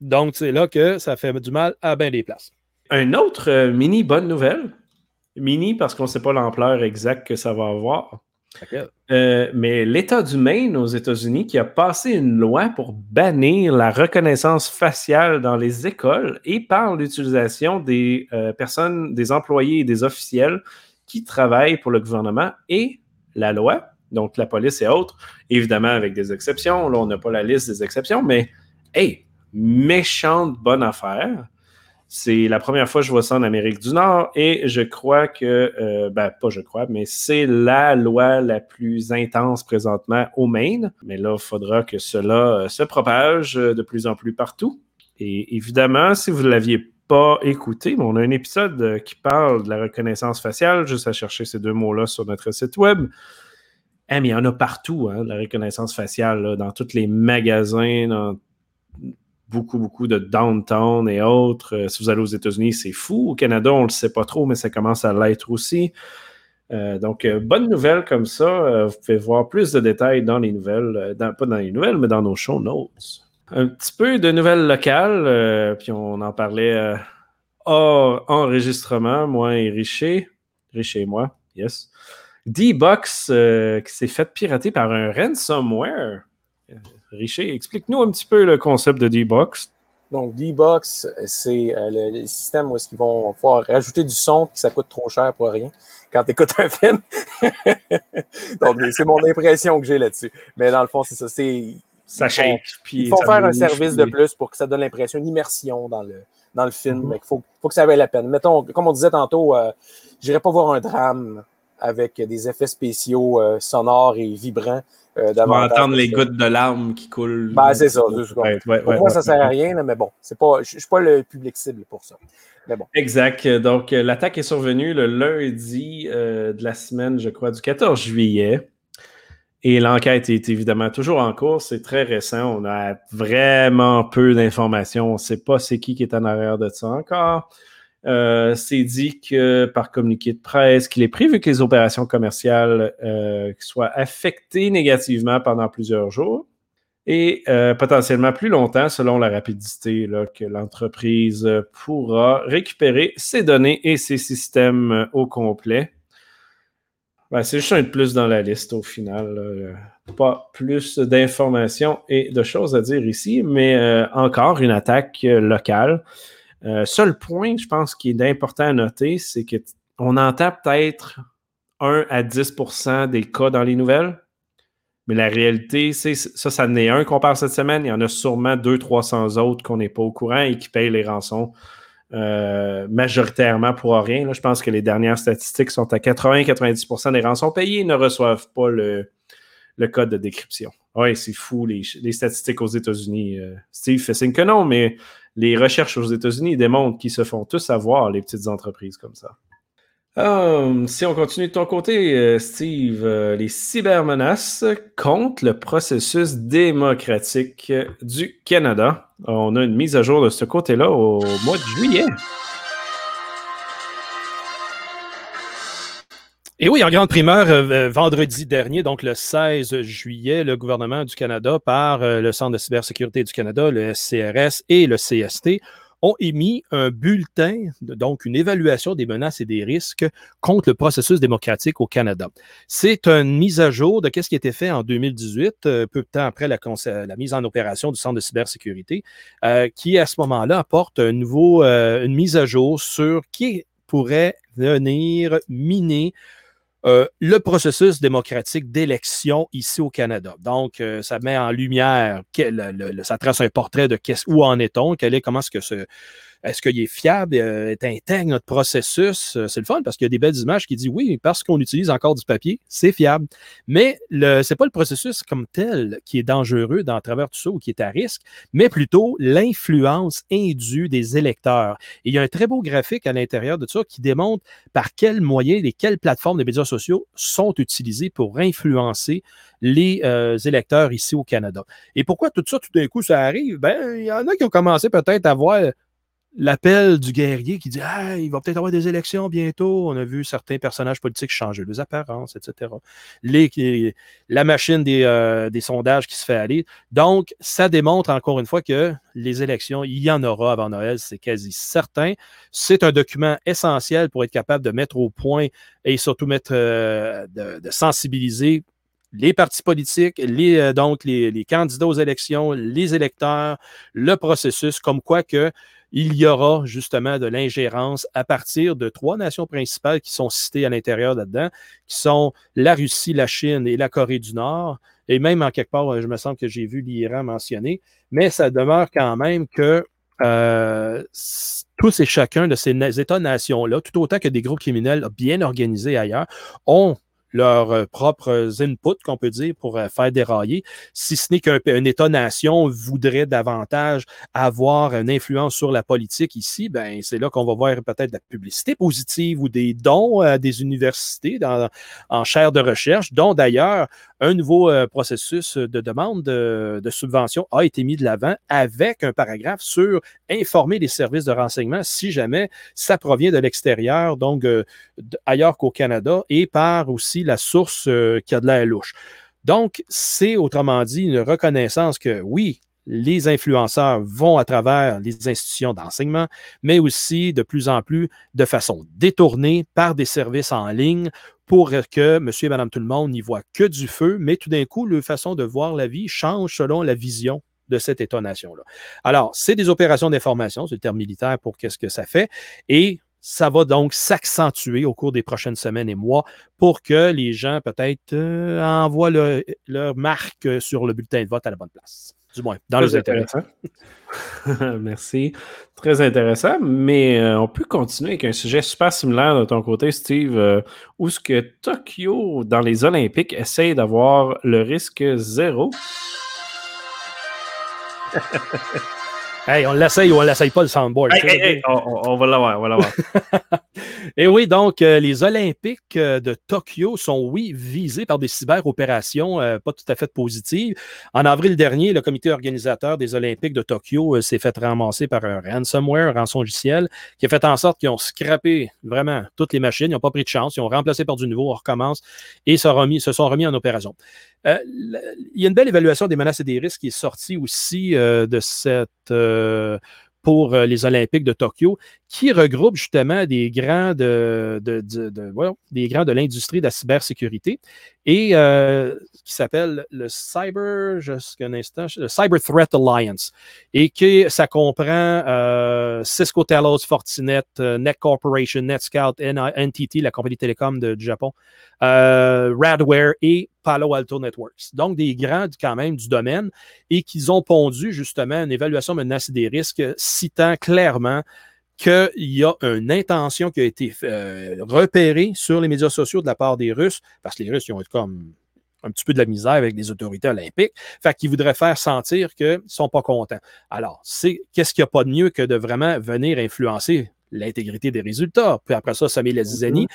Donc, c'est là que ça fait du mal à bien des places. Un autre euh, mini bonne nouvelle. Mini parce qu'on ne sait pas l'ampleur exacte que ça va avoir. Euh, mais l'État du Maine aux États-Unis qui a passé une loi pour bannir la reconnaissance faciale dans les écoles et par l'utilisation des euh, personnes, des employés et des officiels qui travaillent pour le gouvernement et la loi, donc la police et autres, évidemment avec des exceptions. Là, on n'a pas la liste des exceptions, mais hey, méchante bonne affaire. C'est la première fois que je vois ça en Amérique du Nord et je crois que, euh, ben pas je crois, mais c'est la loi la plus intense présentement au Maine. Mais là, il faudra que cela euh, se propage euh, de plus en plus partout. Et évidemment, si vous ne l'aviez pas écouté, on a un épisode qui parle de la reconnaissance faciale, juste à chercher ces deux mots-là sur notre site web. Eh, mais il y en a partout, hein, la reconnaissance faciale, dans tous les magasins, dans beaucoup, beaucoup de downtown et autres. Euh, si vous allez aux États-Unis, c'est fou. Au Canada, on ne le sait pas trop, mais ça commence à l'être aussi. Euh, donc, euh, bonne nouvelle comme ça. Vous pouvez voir plus de détails dans les nouvelles, pas dans les nouvelles, mais dans nos show notes. Un petit peu de nouvelles locales, puis on en parlait hors enregistrement, moi et Richer. Richer et moi, yes. D-Box qui s'est fait pirater par un ransomware. Richer, explique-nous un petit peu le concept de D-Box. Donc, D-Box, c'est euh, le, le, système où est-ce qu'ils vont pouvoir rajouter du son que ça coûte trop cher pour rien quand tu écoutes un film. Donc, c'est mon impression que j'ai là-dessus. Mais dans le fond, c'est ça. C'est, ça shake. Ils font faire un service de plus pour que ça donne l'impression, une immersion dans le, dans le film. Mm -hmm. Il faut, faut que ça vaille la peine. Mettons, comme on disait tantôt, euh, je n'irais pas voir un drame avec des effets spéciaux euh, sonores et vibrants. Euh, on va entendre les gouttes de larmes qui coulent. Ben, c'est ça. Ouais, ouais, pour moi, ça ne sert à rien, mais bon, je ne suis pas le public cible pour ça. Mais bon. Exact. Donc, euh, l'attaque est survenue le lundi euh, de la semaine, je crois, du 14 juillet. Et l'enquête est évidemment toujours en cours. C'est très récent. On a vraiment peu d'informations. On ne sait pas c'est qui qui est en arrière de ça encore. Euh, c'est dit que par communiqué de presse qu'il est prévu que les opérations commerciales euh, soient affectées négativement pendant plusieurs jours. et euh, potentiellement plus longtemps selon la rapidité que l'entreprise pourra récupérer ses données et ses systèmes au complet. Ben, c'est juste un de plus dans la liste au final. Pas plus d'informations et de choses à dire ici, mais encore une attaque locale. Euh, seul point, je pense, qui est important à noter, c'est qu'on entend peut-être 1 à 10% des cas dans les nouvelles. Mais la réalité, c'est ça, ça n'est un qu'on parle cette semaine. Il y en a sûrement 200-300 autres qu'on n'est pas au courant et qui payent les rançons euh, majoritairement pour rien. je pense que les dernières statistiques sont à 80-90% des rançons payées ne reçoivent pas le, code de décryption. Oui, c'est fou, les, statistiques aux États-Unis. Euh, Steve fait signe que non, mais les recherches aux États-Unis démontrent qu'ils se font tous avoir, les petites entreprises comme ça. Hum, si on continue de ton côté, euh, Steve, euh, les cybermenaces contre le processus démocratique du Canada. On a une mise à jour de ce côté-là au mois de juillet. Et oui, en grande primeur, euh, vendredi dernier, donc le 16 juillet, le gouvernement du Canada, par le Centre de cybersécurité du Canada, le SCRS et le CST, ont émis un bulletin, donc une évaluation des menaces et des risques contre le processus démocratique au Canada. C'est une mise à jour de ce qui été fait en 2018, euh, peu de temps après la, mise en opération du Centre de cybersécurité, euh, qui à ce moment-là apporte un nouveau, euh, une mise à jour sur qui pourrait venir miner euh, le processus démocratique d'élection ici au Canada. Donc, euh, ça met en lumière, ça trace un portrait de où en est-on, quel est, comment est-ce que ce, est-ce qu'il est fiable, euh, est intègre notre processus? Euh, c'est le fun parce qu'il y a des belles images qui disent oui, parce qu'on utilise encore du papier, c'est fiable. Mais ce n'est pas le processus comme tel qui est dangereux dans travers tout ça ou qui est à risque, mais plutôt l'influence indue des électeurs. Et il y a un très beau graphique à l'intérieur de ça qui démontre par quels moyens et quelles plateformes des médias sociaux sont utilisés pour influencer les euh, électeurs ici au Canada. Et pourquoi tout ça, tout d'un coup, ça arrive? Ben, il y en a qui ont commencé peut-être à voir l'appel du guerrier qui dit ah, il va peut-être avoir des élections bientôt. On a vu certains personnages politiques changer leurs apparences, etc. La machine des, euh, des, sondages qui se fait aller. Donc, ça démontre encore une fois que les élections, il y en aura avant Noël, c'est quasi certain. C'est un document essentiel pour être capable de mettre au point et surtout mettre euh, de, sensibiliser les partis politiques, les, euh, donc les, candidats aux élections, les électeurs, le processus, comme quoi que il y aura justement de l'ingérence à partir de trois nations principales qui sont citées à l'intérieur là-dedans, qui sont la Russie, la Chine et la Corée du Nord. Et même en quelque part, je me sens que j'ai vu l'Iran mentionné, mais ça demeure quand même que euh, tous et chacun de ces États-nations-là, tout autant que des groupes criminels bien organisés ailleurs, ont leurs euh, propres inputs, qu'on peut dire, pour euh, faire dérailler, si ce n'est qu'un État-nation voudrait davantage avoir une influence sur la politique ici, ben c'est là qu'on va voir peut-être de la publicité positive ou des dons à des universités en chaire de recherche, dont d'ailleurs un nouveau euh, processus de demande de, de, subvention a été mis de l'avant avec un paragraphe sur informer les services de renseignement si jamais ça provient de l'extérieur, donc ailleurs qu'au Canada, et par aussi la source euh, qui a de l'air louche. Donc, c'est autrement dit une reconnaissance que oui, les influenceurs vont à travers les institutions d'enseignement, mais aussi de plus en plus de façon détournée par des services en ligne pour que monsieur et madame tout le monde n'y voient que du feu, mais tout d'un coup, leur façon de voir la vie change selon la vision de cette État-nation-là. Alors, c'est des opérations d'information, c'est le terme militaire pour qu'est-ce que ça fait, et ça va donc s'accentuer au cours des prochaines semaines et mois pour que les gens peut-être euh, envoient leur marque sur le bulletin de vote à la bonne place. Du moins, dans les intérêts. Merci. Très intéressant. Mais euh, on peut continuer avec un sujet super similaire de ton côté, Steve, euh, où ce que Tokyo, dans les Olympiques, essaye d'avoir le risque zéro. Hey, on l'essaye ou on l'essaye pas le soundboard. on, va l'avoir, on va l'avoir. Et oui, donc euh, les Olympiques euh, de Tokyo sont, oui, visés par des cyber-opérations euh, pas tout à fait positives. En avril dernier, le comité organisateur des Olympiques de Tokyo s'est fait ramasser par un ransomware, un rançongiciel, qui a fait en sorte qu'ils ont scrappé vraiment toutes les machines. Ils n'ont pas pris de chance. Ils ont remplacé par du nouveau, on recommence et se, remis, se sont remis en opération. Il y a une belle évaluation des menaces et des risques qui est sortie aussi de cette pour euh, les Olympiques de Tokyo, qui regroupe justement des grands de, des grands de l'industrie de la cybersécurité et euh, qui s'appelle le Cyber, juste un instant, le Cyber Threat Alliance, et que ça comprend euh, Cisco, Talos, Fortinet, Net Corporation, NetScout, NTT, la compagnie télécom du Japon, Radware et Palo Alto Networks. Donc, des grands quand même du domaine et qu'ils ont pondu justement une évaluation menace des risques citant clairement qu'il y a une intention qui a été euh, repérée sur les médias sociaux de la part des Russes, parce que les Russes ils ont comme un petit peu de la misère avec les autorités olympiques, fait qu'ils voudraient faire sentir qu'ils ne sont pas contents. Alors, c'est qu'est-ce qu'il n'y a pas de mieux que de vraiment venir influencer l'intégrité des résultats? Puis après ça, ça met la zizanie.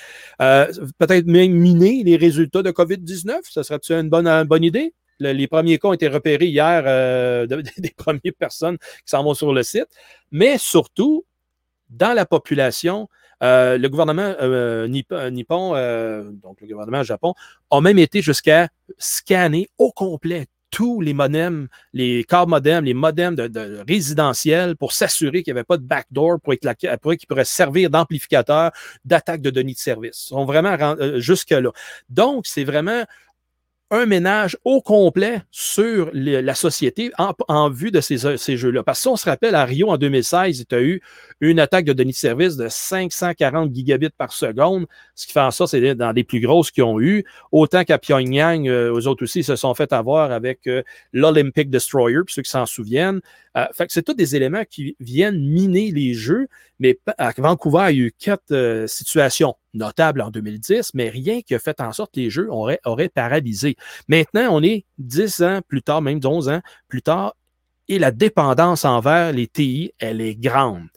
Euh, peut-être même miner les résultats de COVID-19. Ça serait-tu une bonne, une bonne idée? les premiers cas ont été repérés hier euh, des premières personnes qui s'en vont sur le site. Mais surtout, dans la population, euh, le gouvernement nippon, donc le gouvernement Japon, a même été jusqu'à scanner au complet tous les modems, les câbles modems, les modems de, résidentiels pour s'assurer qu'il n'y avait pas de backdoor pour, pour qui pourrait servir d'amplificateur d'attaque de données de service. Ils sont vraiment euh, jusque-là. Donc, c'est vraiment un ménage au complet sur la société en, vue de ces, jeux-là. Parce que si on se rappelle, à Rio, en 2016, il y a eu une attaque de données de service de 540 gigabits par seconde, ce qui fait en sorte c'est dans les plus grosses qu'ils ont eu. Autant qu'à Pyongyang, euh, eux autres aussi se sont fait avoir avec euh, l'Olympic Destroyer, pour ceux qui s'en souviennent. Euh, fait que c'est tous des éléments qui viennent miner les jeux, mais à Vancouver, il y a eu quatre situations notables en 2010, mais rien qui a fait en sorte que les jeux auraient, auraient paralysé. Maintenant, on est 10 ans plus tard, même 11 ans plus tard, et la dépendance envers les TI, elle est grande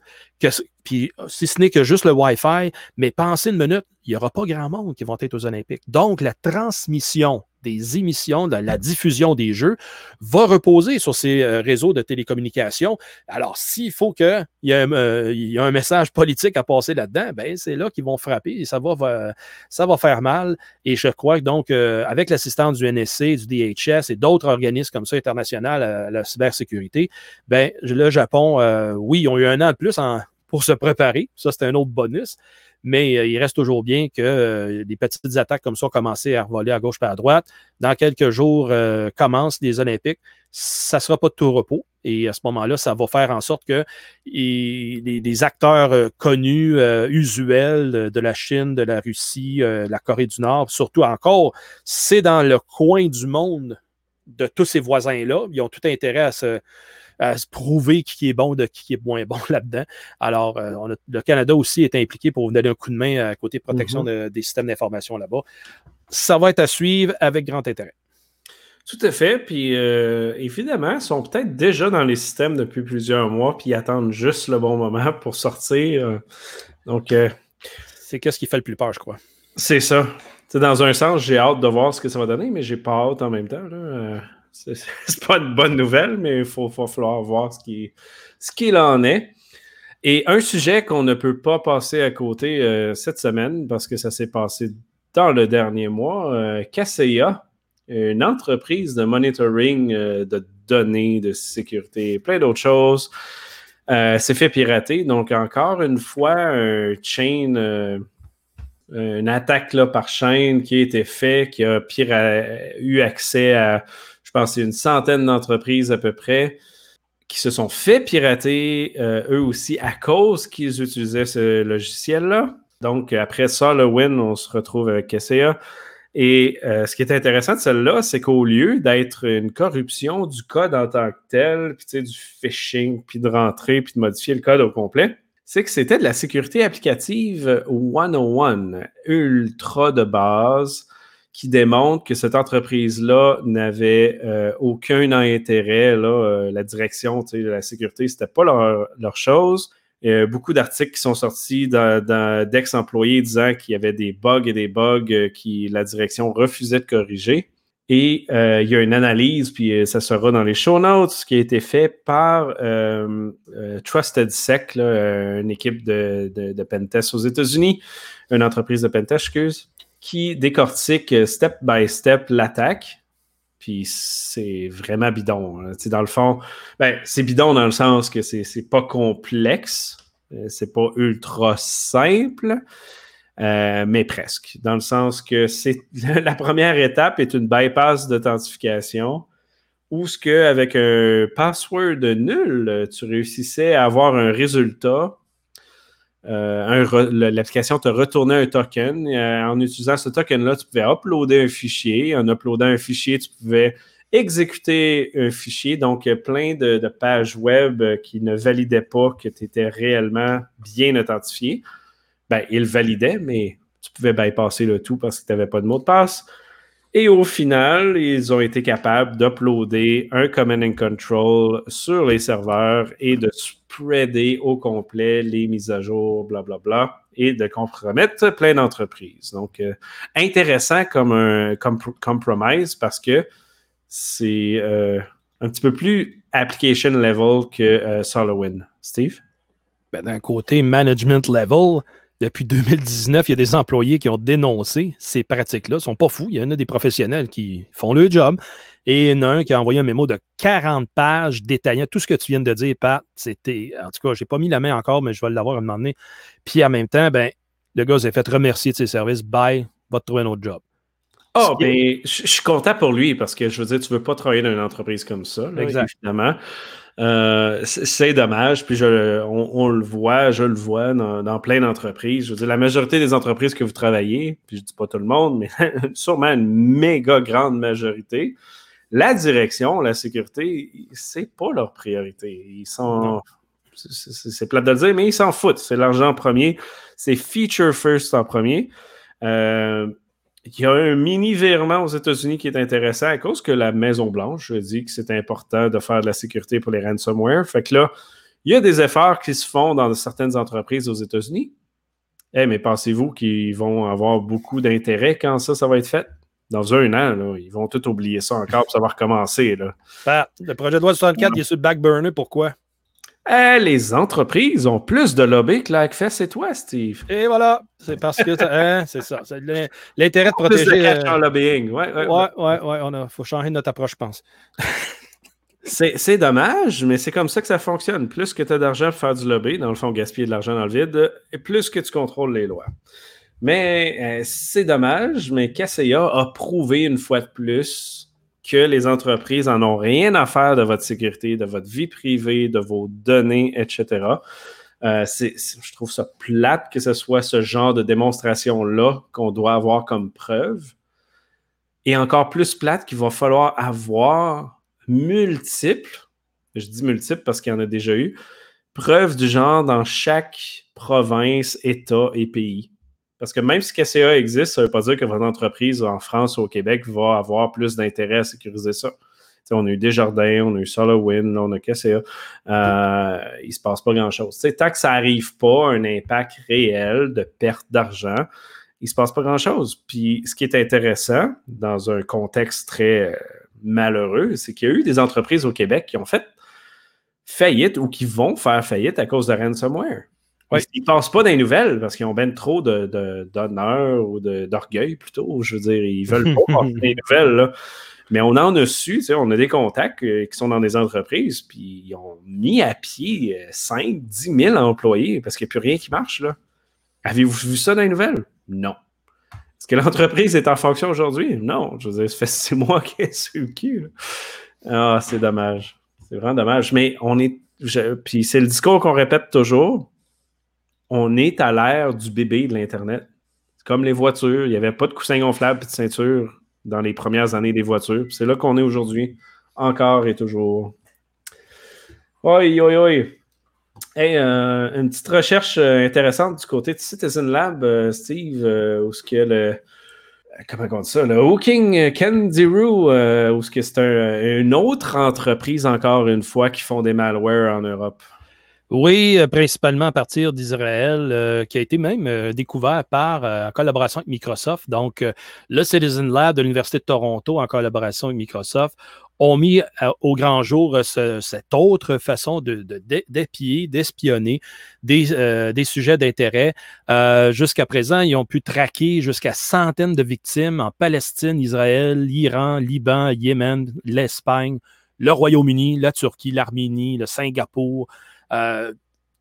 puis si ce n'est que juste le Wi-Fi, mais pensez une minute, il n'y aura pas grand monde qui vont être aux Olympiques. Donc, la transmission des émissions, de la diffusion des jeux, va reposer sur ces euh, réseaux de télécommunications. Alors, s'il faut qu'il y, ait euh, un message politique à passer là-dedans, ben, c'est là qu'ils vont frapper et ça va, ça va faire mal. Et je crois que donc, euh, avec l'assistance du NSC, du DHS et d'autres organismes comme ça internationaux à la cybersécurité, ben, le Japon, oui, ils ont eu un an de plus pour se préparer. Ça, c'est un autre bonus. Mais euh, il reste toujours bien que euh, des petites attaques comme ça ont commencé à revoler à gauche et à droite. Dans quelques jours, euh, commencent les Olympiques. Ça ne sera pas de tout repos. Et à ce moment-là, ça va faire en sorte que les, acteurs connus, usuels de la Chine, de la Russie, la Corée du Nord, surtout encore, c'est dans le coin du monde de tous ces voisins-là. Ils ont tout intérêt à se, à se prouver qui est bon de qui est moins bon là-dedans. Alors, euh, le Canada aussi est impliqué pour vous donner un coup de main à côté protection mm-hmm. des systèmes d'information là-bas. Ça va être à suivre avec grand intérêt. Tout à fait. Puis euh, évidemment, ils sont peut-être déjà dans les systèmes depuis plusieurs mois, puis ils attendent juste le bon moment pour sortir. Donc, euh, c'est qu'est-ce qui fait le plus peur, je crois. C'est ça. dans un sens, j'ai hâte de voir ce que ça va donner, mais j'ai pas hâte en même temps. Là. C'est pas une bonne nouvelle, mais il faut, falloir voir ce qu'il ce en est. Et un sujet qu'on ne peut pas passer à côté euh, cette semaine, parce que ça s'est passé dans le dernier mois, euh, une entreprise de monitoring euh, de données, de sécurité, plein d'autres choses, euh, s'est fait pirater. Donc, encore une fois, un chain, une attaque là, par chaîne qui a été faite, qui a eu accès à c'est une centaine d'entreprises à peu près qui se sont fait pirater euh, eux aussi à cause qu'ils utilisaient ce logiciel-là. Donc, après ça, le win, on se retrouve avec KCA. Et euh, ce qui est intéressant de celle-là, c'est qu'au lieu d'être une corruption du code en tant que tel, puis du phishing, puis de rentrer, puis de modifier le code au complet, c'est que c'était de la sécurité applicative 101, ultra de base, qui démontre que cette entreprise-là n'avait euh, aucun intérêt. Là, euh, la direction de la sécurité, ce n'était pas leur, chose. Il y a beaucoup d'articles qui sont sortis d'ex-employés disant qu'il y avait des bugs et des bugs euh, que la direction refusait de corriger. Et il y a une analyse, puis ça sera dans les show notes, qui a été fait par Trusted Sec, une équipe de, de, de Pentest aux États-Unis, une entreprise de Pentest, excuse qui décortique step by step l'attaque. Puis c'est vraiment bidon. Hein. Dans le fond, ben, c'est bidon dans le sens que c'est pas complexe, euh, c'est pas ultra simple, euh, mais presque. Dans le sens que c'est la première étape est une bypass d'authentification où ce que avec un password nul, tu réussissais à avoir un résultat euh, l'application te retournait un token. Euh, en utilisant ce token-là, tu pouvais uploader un fichier. En uploadant un fichier, tu pouvais exécuter un fichier. Donc, plein de, pages web qui ne validaient pas que tu étais réellement bien authentifié. Ben, ils validaient, mais tu pouvais bypasser le tout parce que tu n'avais pas de mot de passe. Et au final, ils ont été capables d'uploader un command and control sur les serveurs et de spreader au complet les mises à jour, blablabla, bla, bla, et de compromettre plein d'entreprises. Donc, euh, intéressant comme un compromise parce que c'est euh, un petit peu plus application level que euh, SolarWinds. Steve? Ben, D'un côté, management level, depuis 2019, il y a des employés qui ont dénoncé ces pratiques-là. Ils ne sont pas fous. Il y en a des professionnels qui font le job. Et il y en a un qui a envoyé un mémo de 40 pages détaillant tout ce que tu viens de dire, Pat. C'était, en tout cas, je n'ai pas mis la main encore, mais je vais l'avoir à un moment donné. Puis en même temps, ben, le gars s'est fait remercier de ses services. Bye, va te trouver un autre job. Oh, ben, je suis content pour lui parce que je veux dire, tu ne veux pas travailler dans une entreprise comme ça, évidemment. Euh, c'est dommage. Puis je, on, le voit, je le vois dans, plein d'entreprises. Je veux dire, la majorité des entreprises que vous travaillez, puis je dis pas tout le monde, mais sûrement une méga grande majorité, la direction, la sécurité, c'est pas leur priorité. Ils sont. C'est plate de le dire, mais ils s'en foutent. C'est l'argent en premier. C'est feature first en premier. Euh, il y a un mini virement aux États-Unis qui est intéressant à cause que la Maison-Blanche dit que c'est important de faire de la sécurité pour les ransomware. Fait que là, il y a des efforts qui se font dans certaines entreprises aux États-Unis. Eh, mais pensez-vous qu'ils vont avoir beaucoup d'intérêt quand ça, ça va être fait? Dans un an, ils vont tout oublier ça encore, pour ça va recommencer. Là. Ben, le projet de loi 64, il est sur le back burner. Pourquoi? Eh, les entreprises ont plus de lobby que l'ACFES et toi, Steve. Et voilà, c'est parce que hein, c'est ça. L'intérêt de protéger. Plus de euh, lobbying. Ouais, ouais, ouais. ouais, Il faut changer notre approche, je pense. c'est dommage, mais c'est comme ça que ça fonctionne. Plus que tu as d'argent pour faire du lobby, dans le fond, gaspiller de l'argent dans le vide, et plus que tu contrôles les lois. Mais euh, c'est dommage, mais KCA a prouvé une fois de plus que les entreprises en ont rien à faire de votre sécurité, de votre vie privée, de vos données, etc. Euh, je trouve ça plate que ce soit ce genre de démonstration-là qu'on doit avoir comme preuve. Et encore plus plate qu'il va falloir avoir multiples, je dis multiples parce qu'il y en a déjà eu, preuves du genre dans chaque province, État et pays. Parce que même si KCA existe, ça ne veut pas dire que votre entreprise en France ou au Québec va avoir plus d'intérêt à sécuriser ça. on a eu Desjardins, on a eu SolarWind, on a KCA. Euh, il ne se passe pas grand-chose. Tant que ça n'arrive pas un impact réel de perte d'argent, il ne se passe pas grand-chose. Puis ce qui est intéressant dans un contexte très euh, malheureux, c'est qu'il y a eu des entreprises au Québec qui ont fait faillite ou qui vont faire faillite à cause de ransomware. Ils ne pensent pas dans les nouvelles parce qu'ils ont bien trop d'honneur ou d'orgueil plutôt. Je veux dire, ils veulent pas dans les nouvelles. Là. Mais on en a su, on a des contacts euh, qui sont dans des entreprises, puis ils ont mis à pied 5, 10 000 employés parce qu'il n'y a plus rien qui marche. là. Avez-vous vu ça dans les nouvelles? Non. Est-ce que l'entreprise est en fonction aujourd'hui? Non. Je veux dire, ça fait six mois qu'elle est sur le cul. Ah, c'est dommage. C'est vraiment dommage. Mais on est. puis c'est le discours qu'on répète toujours on est à l'ère du bébé de l'Internet. Comme les voitures, il n'y avait pas de coussin gonflable et de ceinture dans les premières années des voitures. C'est là qu'on est aujourd'hui, encore et toujours. Oi, oi, oi. Hey, euh, une petite recherche euh, intéressante du côté de Citizen Lab, euh, Steve, où ce a le. Comment on dit ça? Le Hooking Kandiru, où ce que c'est une autre entreprise, encore une fois, qui font des malwares en Europe. Oui, euh, principalement à partir d'Israël, euh, qui a été même euh, découvert par, en collaboration avec Microsoft. Donc, le Citizen Lab de l'Université de Toronto, en collaboration avec Microsoft, ont mis au grand jour cette autre façon de, d'épier, d'espionner des, des sujets d'intérêt. jusqu'à présent, ils ont pu traquer jusqu'à centaines de victimes en Palestine, Israël, l'Iran, Liban, Yémen, l'Espagne, le Royaume-Uni, la Turquie, l'Arménie, le Singapour.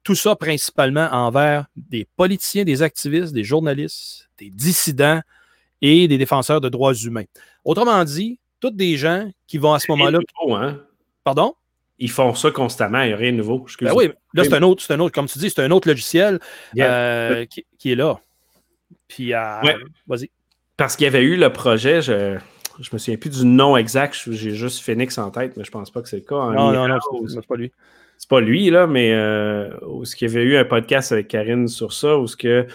Tout ça principalement envers des politiciens, des activistes, des journalistes, des dissidents et des défenseurs de droits humains. Autrement dit, toutes des gens qui vont à ce moment-là. Hein? Pardon? Ils font ça constamment, il n'y a rien de nouveau. Ben oui, là, c'est un, autre, un autre, comme tu dis, c'est un autre logiciel euh, qui, est là. Puis, euh, vas-y. Parce qu'il y avait eu le projet, je ne me souviens plus du nom exact, j'ai juste Phoenix en tête, mais je ne pense pas que c'est le cas. non, non, non, c'est pas lui. C'est pas lui, là, mais euh, ce qu'il y avait eu un podcast avec Karine sur ça, où ce que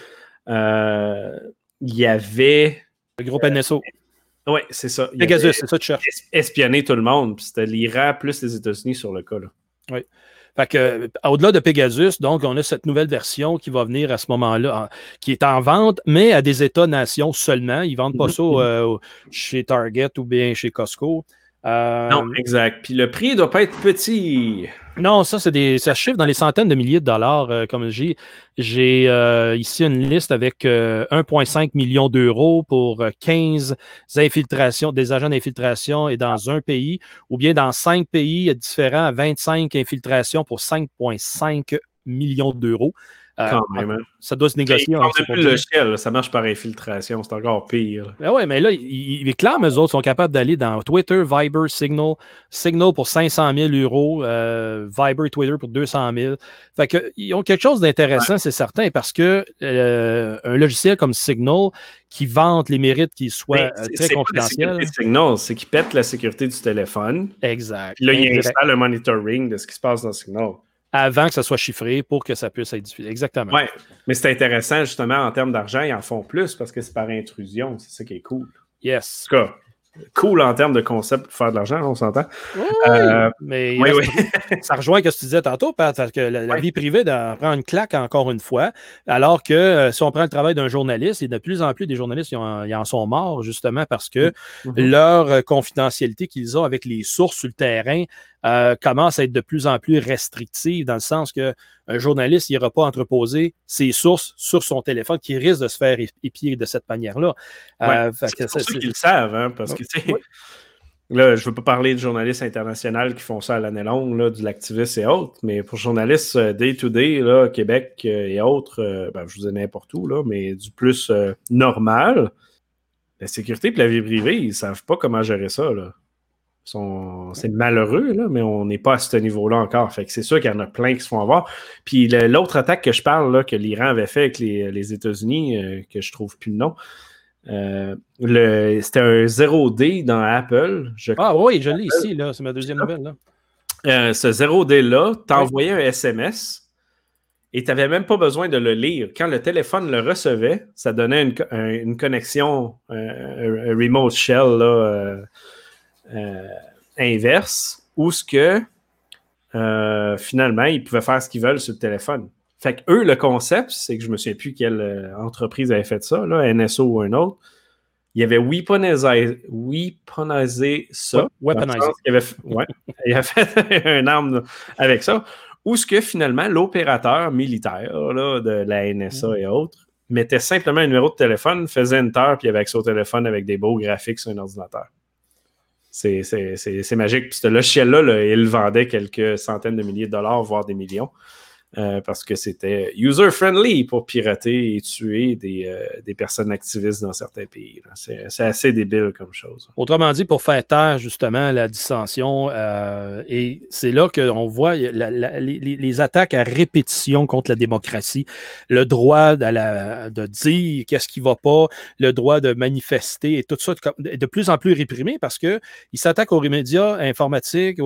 euh, il y avait. Le groupe NSO. Oui, c'est ça. Pegasus, c'est ça tu cherches. Espionner tout le monde. C'était l'Iran plus les États-Unis sur le cas. Là. Oui. Fait que, euh, au-delà de Pegasus, donc, on a cette nouvelle version qui va venir à ce moment-là, qui est en vente, mais à des États-nations seulement. Ils ne vendent pas mm-hmm. ça euh, chez Target ou bien chez Costco. Euh, non, exact. Puis le prix ne doit pas être petit. Non, ça, c'est des. Ça chiffre dans les centaines de milliers de dollars. Euh, comme j'ai. J'ai euh, ici une liste avec 1,5 million d'euros pour 15 infiltrations, des agents d'infiltration et dans un pays, ou bien dans cinq pays différents, 25 infiltrations pour 5,5 millions d'euros. Euh, hein. Ça doit se négocier. le ça marche par infiltration, c'est encore pire. Ben ouais, mais là, il, est clair, eux autres sont capables d'aller dans Twitter, Viber, Signal, Signal pour 500 000 euros, euh, Viber, Twitter pour 200 000. Fait que, ils ont quelque chose d'intéressant, c'est certain, parce que euh, un logiciel comme Signal qui vante les mérites qui soient très confidentiels. Signal, c'est qu'il pète la sécurité du téléphone. Exact. Puis là, il installe un monitoring de ce qui se passe dans Signal avant que ça soit chiffré pour que ça puisse être diffusé. Exactement. Oui, mais c'est intéressant justement en termes d'argent, ils en font plus parce que c'est par intrusion. C'est ça qui est cool. Yes. En tout cas, cool en termes de concept pour faire de l'argent, on s'entend. Oui, euh, mais ça rejoint ce que tu disais tantôt, parce que la, vie privée prend une claque encore une fois, alors que euh, si on prend le travail d'un journaliste, et de plus en plus des journalistes ils en, sont morts justement parce que mm-hmm. leur euh, confidentialité qu'ils ont avec les sources sur le terrain commence à être de plus en plus restrictive dans le sens que un journaliste n'ira pas entreposer ses sources sur son téléphone qui risque de se faire épier de cette manière-là. c'est pour ça qu'ils le savent, hein, parce que Là, je ne veux pas parler de journalistes internationaux qui font ça à l'année longue, là, de l'activiste et autres, mais pour journalistes euh, day-to-day, Québec euh, et autres, euh, ben, je vous ai n'importe où, là, mais du plus normal, la sécurité et la vie privée, ils ne savent pas comment gérer ça. C'est malheureux, là, mais on n'est pas à ce niveau-là encore. Fait que c'est sûr qu'il y en a plein qui se font avoir. Puis l'autre attaque que je parle, là, que l'Iran avait fait avec les, les États-Unis, que je trouve plus le nom, euh, c'était un 0D dans Apple. ah oui, je l'ai ici, là. C'est ma deuxième nouvelle. Là. Euh, ce 0D-là, t'envoyais un SMS et tu n'avais même pas besoin de le lire. Quand le téléphone le recevait, ça donnait une, connexion, un, remote shell là, euh, inverse, où ce que finalement, ils pouvaient faire ce qu'ils veulent sur le téléphone. Fait que eux, le concept, c'est que je me souviens plus quelle euh, entreprise avait fait ça, là, NSO ou un autre. Il avait weaponisé, weaponisé ça. Weaponisé. Il avait, ouais, il avait fait un arme avec ça. Ou ce que finalement, l'opérateur militaire là, de la NSA mm. et autres mettait simplement un numéro de téléphone, faisait enter, puis il avait accès au téléphone avec des beaux graphiques sur un ordinateur. C'est magique. Puis ce logiciel-là, là, il vendait quelques centaines de milliers de dollars, voire des millions. Euh, parce que c'était user-friendly pour pirater et tuer des, euh, personnes activistes dans certains pays. C'est assez débile comme chose. Autrement dit, pour faire taire justement la dissension, euh, et c'est là qu'on voit les, attaques à répétition contre la démocratie, le droit de dire qu'est-ce qui ne va pas, le droit de manifester et tout ça de plus en plus réprimé parce qu'ils s'attaquent aux médias informatiques,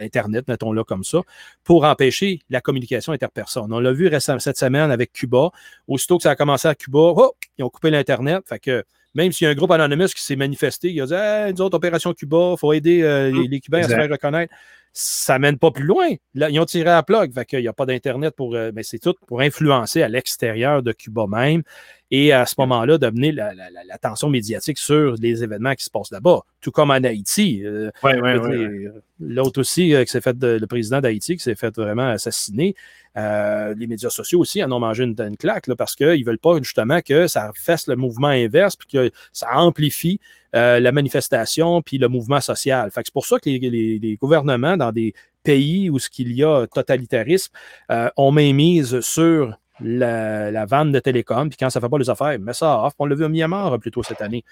Internet, mettons-le comme ça, pour empêcher la communication interpersonne. On l'a vu récemment cette semaine avec Cuba. Aussitôt que ça a commencé à Cuba, ils ont coupé l'Internet. Fait que même s'il y a un groupe anonymous qui s'est manifesté, il a dit hey, nous autres, Opération Cuba, il faut aider euh, les, Cubains à se faire reconnaître. Ça mène pas plus loin. Là, ils ont tiré à plug, fait qu'il n'y a pas d'Internet pour. mais ben, c'est tout pour influencer à l'extérieur de Cuba même et à ce moment-là, d'amener l'attention médiatique sur les événements qui se passent là-bas, tout comme en Haïti. Euh, ouais, L'autre aussi, euh, qui s'est fait le président d'Haïti, qui s'est fait vraiment assassiner. Euh, les médias sociaux aussi en ont mangé une, claque parce qu'ils ne veulent pas justement que ça fasse le mouvement inverse puis que ça amplifie la manifestation puis le mouvement social. c'est pour ça que les, gouvernements dans des pays où ce qu'il y a totalitarisme ont mise sur la, la vente de télécom, puis quand ça ne fait pas les affaires, met ça off. On l'a vu à Myanmar euh, plus tôt cette année.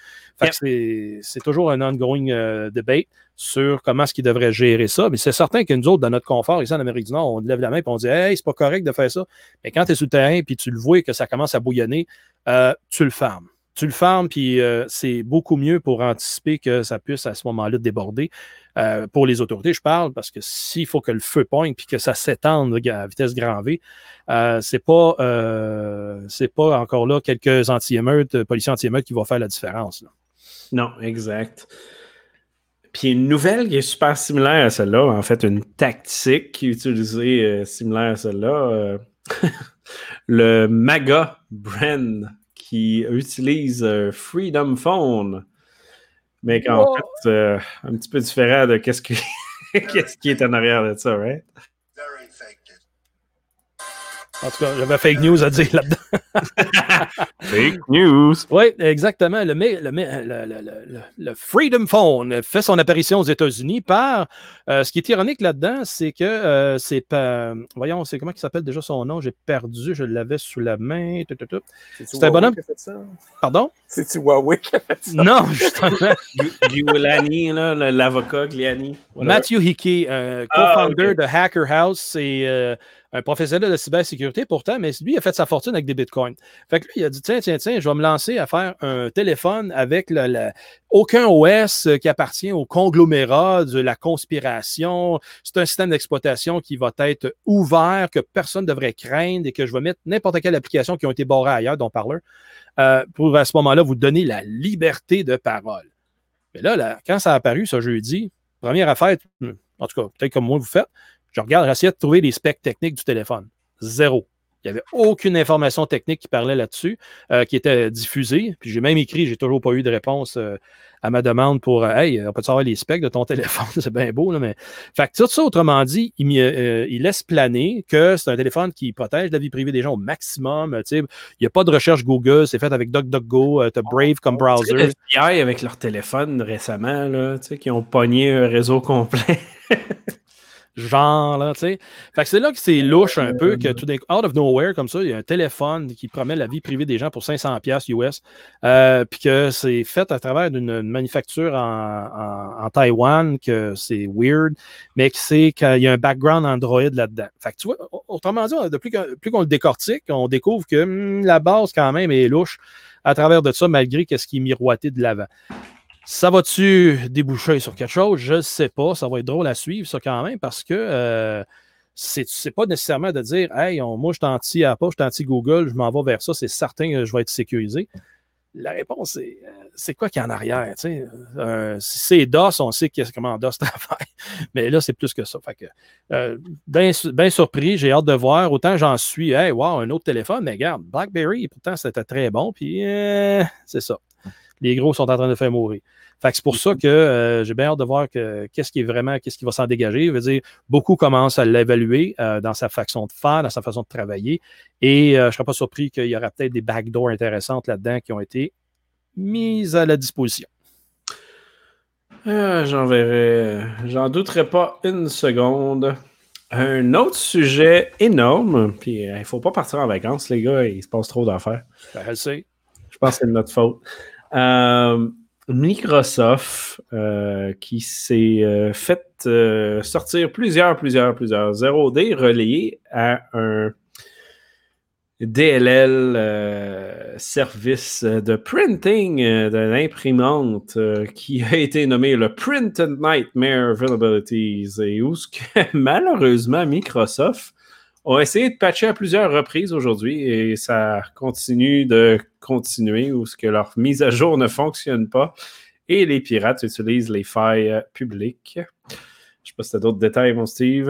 c'est toujours un ongoing euh, debate sur comment est-ce qu'ils devraient gérer ça. Mais c'est certain que nous autres, dans notre confort, ici en Amérique du Nord, on lève la main et on dit Hey, c'est pas correct de faire ça. Mais quand tu es sur le terrain puis tu le vois que ça commence à bouillonner, euh, tu le fermes tu le fermes, puis c'est beaucoup mieux pour anticiper que ça puisse à ce moment-là déborder. Euh, pour les autorités, je parle, parce que s'il faut que le feu pointe puis que ça s'étende à vitesse grand V, euh, c'est pas euh, pas encore là quelques anti-émeutes, policiers anti-émeutes qui vont faire la différence. Non, exact. Puis une nouvelle qui est super similaire à celle-là, en fait, une tactique utilisée similaire à celle-là, le MAGA brand qui utilise Freedom Phone mais qu'en fait, euh, un petit peu différent de qu'est-ce qui, qu'est-ce qui est en arrière de ça, right? En tout cas, j'avais fake news à dire là-dedans. fake news. Oui, exactement. Le, le, le, Freedom Phone fait son apparition aux États-Unis par. Euh, ce qui est ironique là-dedans, c'est que euh, c'est pas. voyons, c'est comment il s'appelle déjà son nom? J'ai perdu, je l'avais sous la main. C'est un bonhomme? Qui a fait ça? Pardon? C'est-tu Huawei qui a fait ça? Non, justement. Giuliani, l'avocat Giuliani. Matthew Hickey, euh, ah, co-founder de Hacker House, c'est un professionnel de cybersécurité pourtant, mais lui, il a fait sa fortune avec des bitcoins. Fait que lui, il a dit tiens, tiens, tiens, je vais me lancer à faire un téléphone avec le, aucun OS qui appartient au conglomérat de la conspiration. C'est un système d'exploitation qui va être ouvert, que personne ne devrait craindre et que je vais mettre n'importe quelle application qui ont été barrées ailleurs, dont Parler, euh, pour à ce moment-là vous donner la liberté de parole. Mais là, là, quand ça a apparu ce jeudi, première affaire, en tout cas, peut-être comme moi vous faites, je regarde, j'essaie de trouver les specs techniques du téléphone. Zéro. Il n'y avait aucune information technique qui parlait là-dessus, euh, qui était diffusée. Puis j'ai même écrit, j'ai toujours pas eu de réponse euh, à ma demande pour euh, Hey, on peut savoir les specs de ton téléphone? c'est bien beau, là, mais. Fait que tout ça, autrement dit, il, il laisse planer que c'est un téléphone qui protège la vie privée des gens au maximum. Il n'y a pas de recherche Google, c'est fait avec DuckDuckGo, tu as Brave comme browser. FBI avec leur téléphone récemment, là, qui ont pogné un réseau complet. genre, là, tu sais. Fait que c'est là que c'est louche un peu, que tout d'un out of nowhere, comme ça, il y a un téléphone qui promet la vie privée des gens pour 500$ US, euh, puis que c'est fait à travers une, manufacture en, en, Taïwan, que c'est weird, mais que c'est qu'il y a un background Android là-dedans. Fait que tu vois, autrement dit, de plus, plus qu'on le décortique, on découvre que hmm, la base, quand même, est louche à travers de ça, malgré ce qui est miroité de l'avant. Ça va-tu déboucher sur quelque chose? Je ne sais pas. Ça va être drôle à suivre, ça, quand même, parce que euh, ce c'est pas nécessairement de dire Hey, moi, je suis anti-Apple, je suis anti-Google, je m'en vais vers ça, c'est certain que je vais être sécurisé. La réponse, c'est euh, quoi qu'il y a en arrière? Euh, si c'est DOS, on sait comment DOS travaille. Mais là, c'est plus que ça. Fait que, euh, bien, surpris, j'ai hâte de voir. Autant j'en suis, hey, wow, un autre téléphone, mais regarde, BlackBerry, pourtant, c'était très bon. Puis, c'est ça. Les gros sont en train de faire mourir. Fait c'est pour ça que euh, j'ai bien hâte de voir qu'est-ce qui est vraiment, qu'est-ce qui va s'en dégager. Je veux dire, beaucoup commencent à l'évaluer euh, dans sa façon de faire, dans sa façon de travailler. Et euh, je ne serais pas surpris qu'il y aura peut-être des backdoors intéressantes là-dedans qui ont été mises à la disposition. j'en verrai, j'en douterai pas une seconde. Un autre sujet énorme, puis il ne faut pas partir en vacances, les gars, il se passe trop d'affaires. Ben, je sais. Je pense que c'est de notre faute. Euh, Microsoft euh, qui s'est euh, fait sortir plusieurs, plusieurs, plusieurs 0D reliés à un DLL service de printing de l'imprimante qui a été nommé le Print and Nightmare Availabilities et où ce que malheureusement Microsoft a essayé de patcher à plusieurs reprises aujourd'hui et ça continue de continuer ou ce que leur mise à jour ne fonctionne pas et les pirates utilisent les failles publiques. Je sais pas si tu as d'autres détails, mon Steve.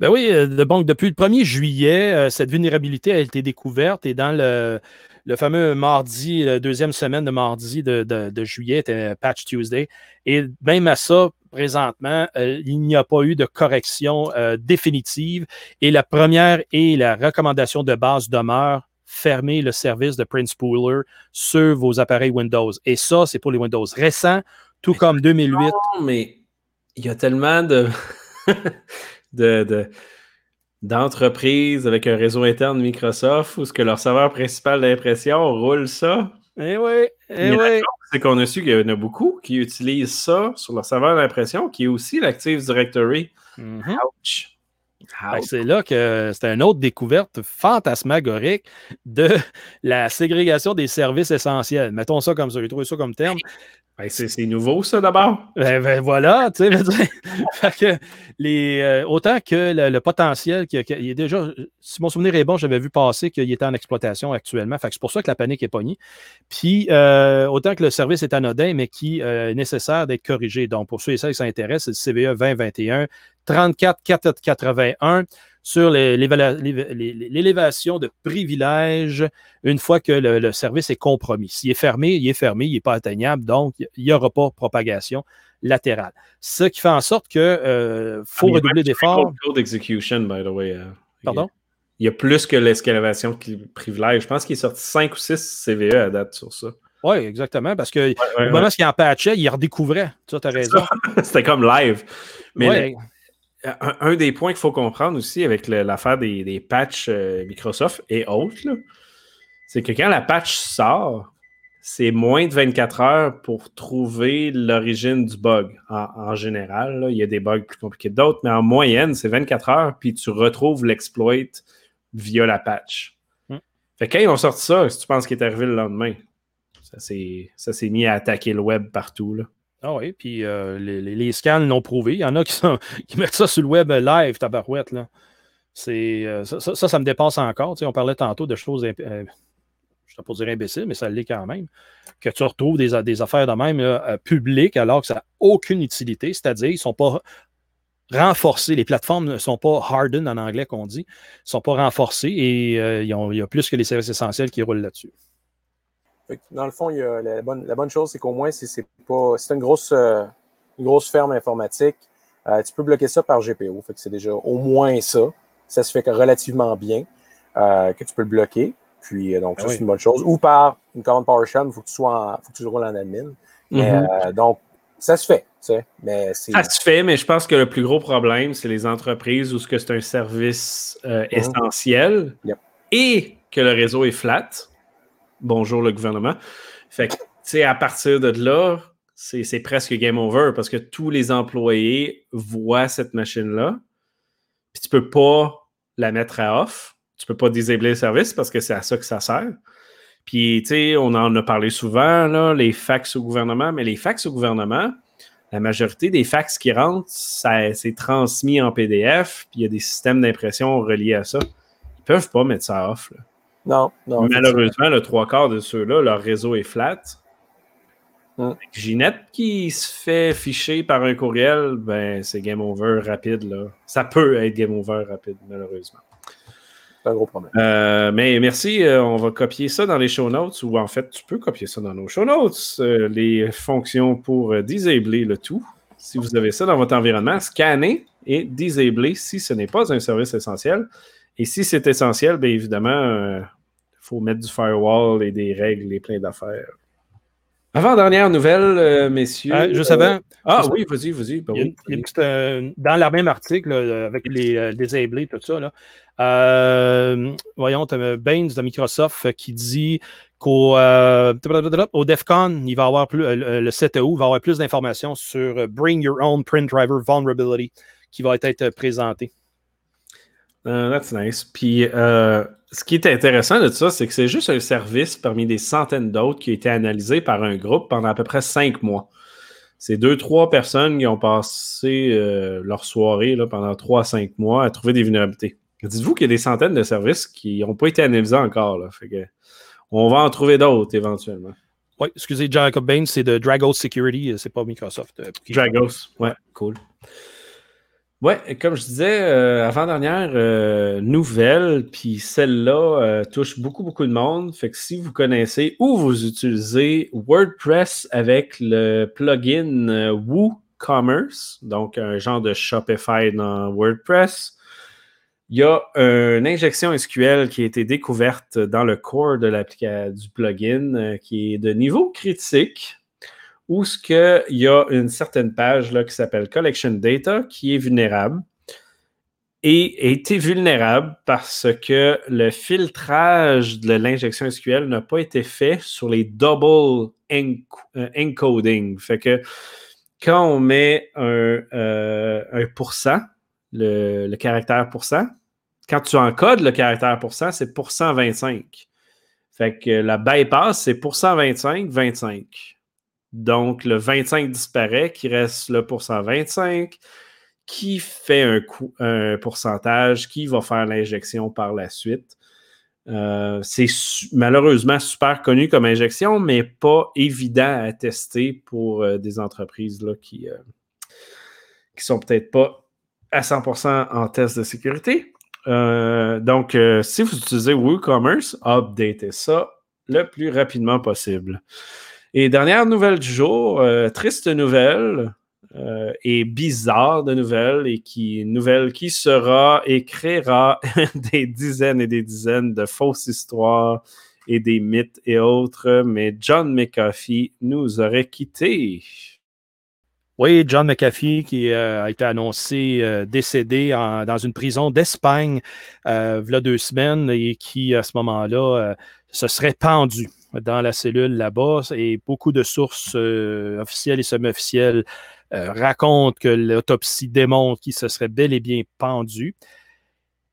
Ben oui, donc depuis le 1er juillet, cette vulnérabilité a été découverte et dans le, le fameux mardi, la deuxième semaine de mardi de, juillet, était Patch Tuesday. Et même à ça, présentement, euh, il n'y a pas eu de correction euh, définitive. Et la première et la recommandation de base demeure fermer le service de Prince Pooler sur vos appareils Windows. Et ça, c'est pour les Windows récents, tout comme 2008. Non, mais il y a tellement de, de d'entreprises avec un réseau interne Microsoft où ce que leur serveur principal d'impression roule ça. Eh oui, eh oui. C'est qu'on a su qu'il y en a beaucoup qui utilisent ça sur leur serveur d'impression, qui est aussi l'Active Directory. Mm-hmm. Ouch. C'est là que c'est une autre découverte fantasmagorique de la ségrégation des services essentiels. Mettons ça comme ça, j'ai trouvé ça comme terme. Ben, c'est nouveau, ça, d'abord. Ben, ben, voilà, tu sais. euh, autant que le, potentiel, est déjà, si mon souvenir est bon, j'avais vu passer qu'il était en exploitation actuellement. c'est pour ça que la panique est pognée. Puis, euh, autant que le service est anodin, mais qui euh, est nécessaire d'être corrigé. Donc, pour ceux et celles qui s'intéressent, c'est le CVE 2021 34 481 sur l'élévation de privilèges une fois que le, service est compromis. S'il est fermé, il est fermé, il n'est pas atteignable, donc il n'y aura pas propagation latérale. Ce qui fait en sorte qu'il euh, faut ah, redoubler d'efforts. Euh, Pardon? Il y a plus que l'escalation de privilèges. Je pense qu'il est sorti 5 ou 6 CVE à date sur ça. Oui, exactement. Parce que au moment où il en patchait, il redécouvrait. Tu as raison. C'était comme live. Mais un, des points qu'il faut comprendre aussi avec l'affaire des, des, patchs euh, Microsoft et autres, c'est que quand la patch sort, c'est moins de 24 heures pour trouver l'origine du bug. En, général, il y a des bugs plus compliqués que d'autres, mais en moyenne, c'est 24 heures, puis tu retrouves l'exploit via la patch. Hmm. Fait que quand ils ont sorti ça, si tu penses qu'il est arrivé le lendemain, ça s'est mis à attaquer le web partout. Là. Ah oui, puis euh, les, scans l'ont prouvé. Il y en a qui, qui, mettent ça sur le web live, tabarouette. Là. Euh, ça, ça, me dépasse encore. on parlait tantôt de choses, euh, je ne pas dire imbéciles, mais ça l'est quand même. Que tu retrouves des, des affaires de même publiques alors que ça n'a aucune utilité. C'est-à-dire, ils ne sont pas renforcés. Les plateformes ne sont pas hardened en anglais qu'on dit. Ils ne sont pas renforcés et il y a plus que les services essentiels qui roulent là-dessus dans le fond, la, bonne, chose, c'est qu'au moins, si c'est pas. une grosse, euh, grosse ferme informatique, euh, tu peux bloquer ça par GPO. Fait que c'est déjà au moins ça. Ça se fait relativement bien euh, que tu peux le bloquer. Puis donc, ça, ah c'est une bonne chose. Ou par une commande PowerShell, il faut que tu sois faut que tu roules en admin. Mm-hmm. donc, ça se fait. Mais ça se fait, mais je pense que le plus gros problème, c'est les entreprises où c'est un service mm-hmm. essentiel et que le réseau est flat bonjour le gouvernement. Fait que, tu sais, à partir de là, c'est presque game over parce que tous les employés voient cette machine-là. Puis tu peux pas la mettre à off. Tu peux pas disabler le service parce que c'est à ça que ça sert. Puis, tu sais, on en a parlé souvent, là, les fax au gouvernement, mais les fax au gouvernement, la majorité des fax qui rentrent, c'est transmis en PDF, puis il y a des systèmes d'impression reliés à ça. Ils peuvent pas mettre ça off. Non, non. Malheureusement, le trois quarts de ceux-là, leur réseau est flat. Hmm. Ginette qui se fait ficher par un courriel, ben c'est game over rapide. Là. Ça peut être game over rapide, malheureusement. C'est un gros problème. Euh, mais merci, euh, on va copier ça dans les show notes, ou en fait, tu peux copier ça dans nos show notes, euh, les fonctions pour disabler le tout. Si vous avez ça dans votre environnement, scanner et disabler si ce n'est pas un service essentiel. Et si c'est essentiel, bien évidemment, il euh, faut mettre du firewall et des règles et plein d'affaires. Avant-dernière nouvelle, euh, messieurs. Euh, je savais. ah oui, vas-y, vas-y. Ben dans le même article, avec les désablés, tout ça, là, voyons, Baines de Microsoft qui dit qu'au au DEFCON, il va avoir plus, le 7 août, il va avoir plus d'informations sur Bring Your Own Print Driver Vulnerability qui va être présenté. Uh, that's nice. Puis, euh, ce qui est intéressant de ça, c'est que c'est juste un service parmi des centaines d'autres qui a été analysé par un groupe pendant à peu près cinq mois. C'est deux, trois personnes qui ont passé euh, leur soirée là, pendant trois à cinq mois à trouver des vulnérabilités. Dites-vous qu'il y a des centaines de services qui n'ont pas été analysés encore. Là. Fait que, on va en trouver d'autres éventuellement. Oui, excusez, Jacob Bain, c'est de Dragos Security, c'est pas Microsoft. Dragos, ouais, cool. Ouais, comme je disais, euh, avant-dernière euh, nouvelle, puis celle-là euh, touche beaucoup, beaucoup de monde. Fait que si vous connaissez ou vous utilisez WordPress avec le plugin WooCommerce, donc un genre de Shopify dans WordPress, il y a une injection SQL qui a été découverte dans le core de du plugin qui est de niveau critique où ce que il y a une certaine page là, qui s'appelle Collection Data qui est vulnérable et été vulnérable parce que le filtrage de l'injection SQL n'a pas été fait sur les double euh, encoding. Fait que quand on met un, euh, un pourcent, le, le, caractère pourcent, quand tu encodes le caractère pourcent, c'est pourcent 25. Fait que la bypass, c'est pourcent 25, 25. Donc, le 25 disparaît, qui reste le pourcent 25, qui fait un, pourcentage, qui va faire l'injection par la suite. Euh, c'est malheureusement super connu comme injection, mais pas évident à tester pour euh, des entreprises qui ne euh, sont peut-être pas à 100% en test de sécurité. donc, si vous utilisez WooCommerce, updatez ça le plus rapidement possible. Et dernière nouvelle du jour, euh, triste nouvelle euh, et bizarre de nouvelle, et qui nouvelle qui sera et créera des dizaines et des dizaines de fausses histoires et des mythes et autres, mais John McAfee nous aurait quittés. Oui, John McAfee qui euh, a été annoncé décédé dans une prison d'Espagne il y a deux semaines et qui, à ce moment-là, se serait pendu dans la cellule là-bas et beaucoup de sources euh, officielles et semi-officielles euh, racontent que l'autopsie démontre qu'il se serait bel et bien pendu.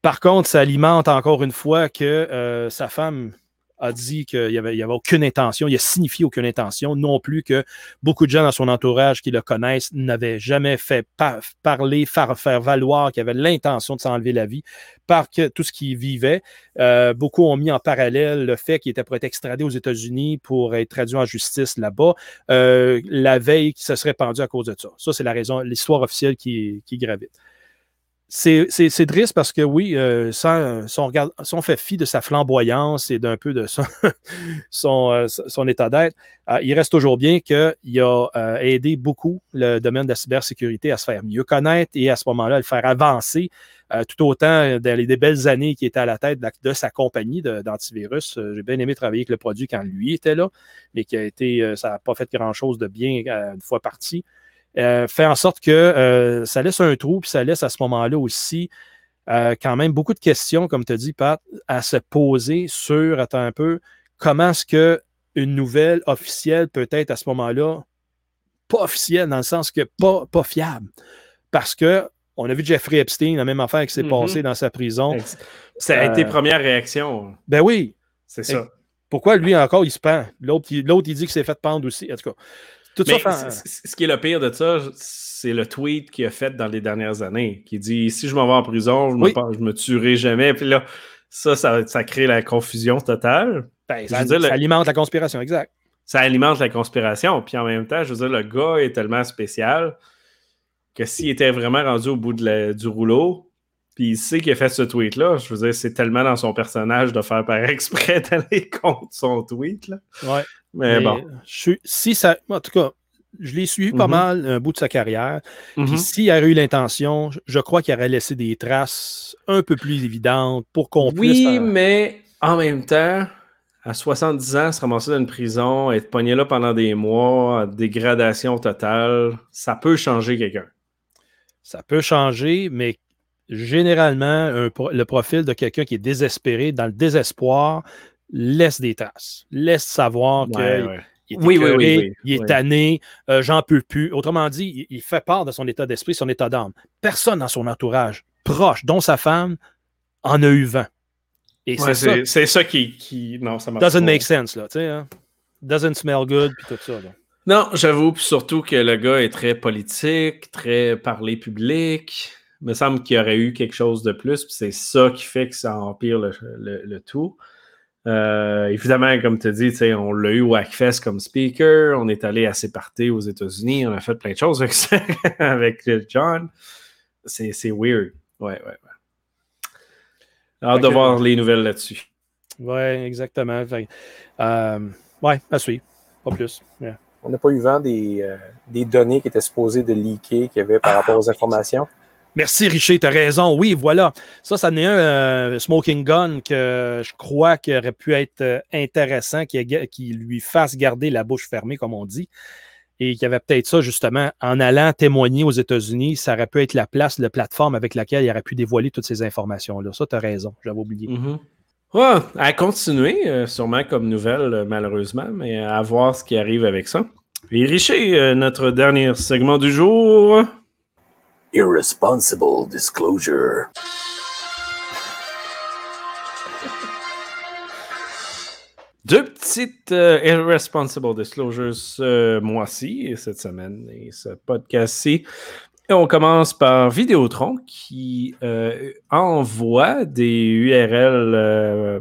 Par contre, ça alimente encore une fois que euh, sa femme a dit qu'il n'y avait, aucune intention, il a signifié aucune intention, non plus que beaucoup de gens dans son entourage qui le connaissent n'avaient jamais fait parler, faire, faire valoir qu'il avait l'intention de s'enlever la vie par que, tout ce qu'il vivait. Euh, beaucoup ont mis en parallèle le fait qu'il était pour être extradé aux États-Unis pour être traduit en justice là-bas, euh, la veille qu'il se serait pendu à cause de ça. Ça, c'est la raison, l'histoire officielle qui, qui gravite c'est triste parce que oui, euh, si, on fait fi de sa flamboyance et d'un peu de son, euh, état d'être, euh, il reste toujours bien qu'il a aidé beaucoup le domaine de la cybersécurité à se faire mieux connaître et à ce moment-là, à le faire avancer tout autant dans les des belles années qui était à la tête de, sa compagnie d'antivirus. J'ai bien aimé travailler avec le produit quand lui était là, mais qui a été, ça n'a pas fait grand-chose de bien une fois parti. Euh, fait en sorte que euh, ça laisse un trou, puis ça laisse à ce moment-là aussi euh, quand même beaucoup de questions, comme tu as dit, Pat, à se poser sur, attends un peu, comment est-ce qu'une nouvelle officielle peut être à ce moment-là pas officielle, dans le sens que pas, pas fiable? Parce que on a vu Jeffrey Epstein, la même affaire qui s'est mm-hmm. passée dans sa prison. Ça a été première réaction. Ben oui. C'est ça. Pourquoi lui encore il se pend? L'autre, il dit qu'il s'est fait pendre aussi. En tout cas, ce qui est le pire de ça, c'est le tweet qu'il a fait dans les dernières années, qui dit si je m'en vais en prison, je, me, me tuerai jamais. Puis là, ça, ça, crée la confusion totale. Ben, ça, alimente la conspiration, exact. Ça alimente la conspiration. Puis en même temps, je veux dire, le gars est tellement spécial que s'il était vraiment rendu au bout du rouleau, puis il sait qu'il a fait ce tweet-là, je veux dire, c'est tellement dans son personnage de faire par exprès d'aller contre son tweet. Là. Ouais. Mais, bon. si ça, en tout cas, je l'ai suivi pas mhm. mal un bout de sa carrière. Puis mhm. s'il avait eu l'intention, je crois qu'il aurait laissé des traces un peu plus évidentes pour qu'on puisse. Oui, mais en même temps, à 70 ans, se ramasser dans une prison, être pogné là pendant des mois, dégradation totale, ça peut changer quelqu'un. Ça peut changer, mais généralement, le profil de quelqu'un qui est désespéré, dans le désespoir, laisse des traces, laisse savoir qu'il est oui, oui, il est tanné, euh, j'en peux plus. Autrement dit, il, fait part de son état d'esprit, son état d'âme. Personne dans son entourage proche, dont sa femme, en a eu vent. Et c'est ça. ça qui, qui, Non, ça Doesn't make sense, là, tu sais. Hein? Doesn't smell good, puis tout ça. Là. Non, j'avoue, surtout que le gars est très politique, très parlé public. Il me semble qu'il y aurait eu quelque chose de plus, puis c'est ça qui fait que ça empire le, le tout. Euh, évidemment, comme tu dis, on l'a eu au Hackfest comme speaker, on est allé à ses parties aux États-Unis, on a fait plein de choses avec, avec John. c'est weird. Ouais, ouais, ouais. Hâte de voir les nouvelles là-dessus. Oui, exactement. Euh, oui, à suivre. Pas plus. On n'a pas eu vent des, euh, des, données qui étaient supposées de leaker qu'il y avait par rapport aux informations. Merci, Richer, tu as raison. Oui, voilà. Ça, ça n'est un euh, smoking gun que je crois qu'il aurait pu être intéressant, qui, qui lui fasse garder la bouche fermée, comme on dit et qu'il y avait peut-être ça justement en allant témoigner aux États-Unis, ça aurait pu être la place, la plateforme avec laquelle il aurait pu dévoiler toutes ces informations-là. Ça, tu as raison, j'avais oublié. Mm-hmm. à continuer, euh, sûrement comme nouvelle, euh, malheureusement, mais à voir ce qui arrive avec ça. Et Richer, euh, notre dernier segment du jour. Irresponsible Disclosure. Deux petites euh, Irresponsible Disclosures ce mois-ci et cette semaine et ce podcast-ci. Et on commence par Vidéotron qui euh, envoie des URL euh,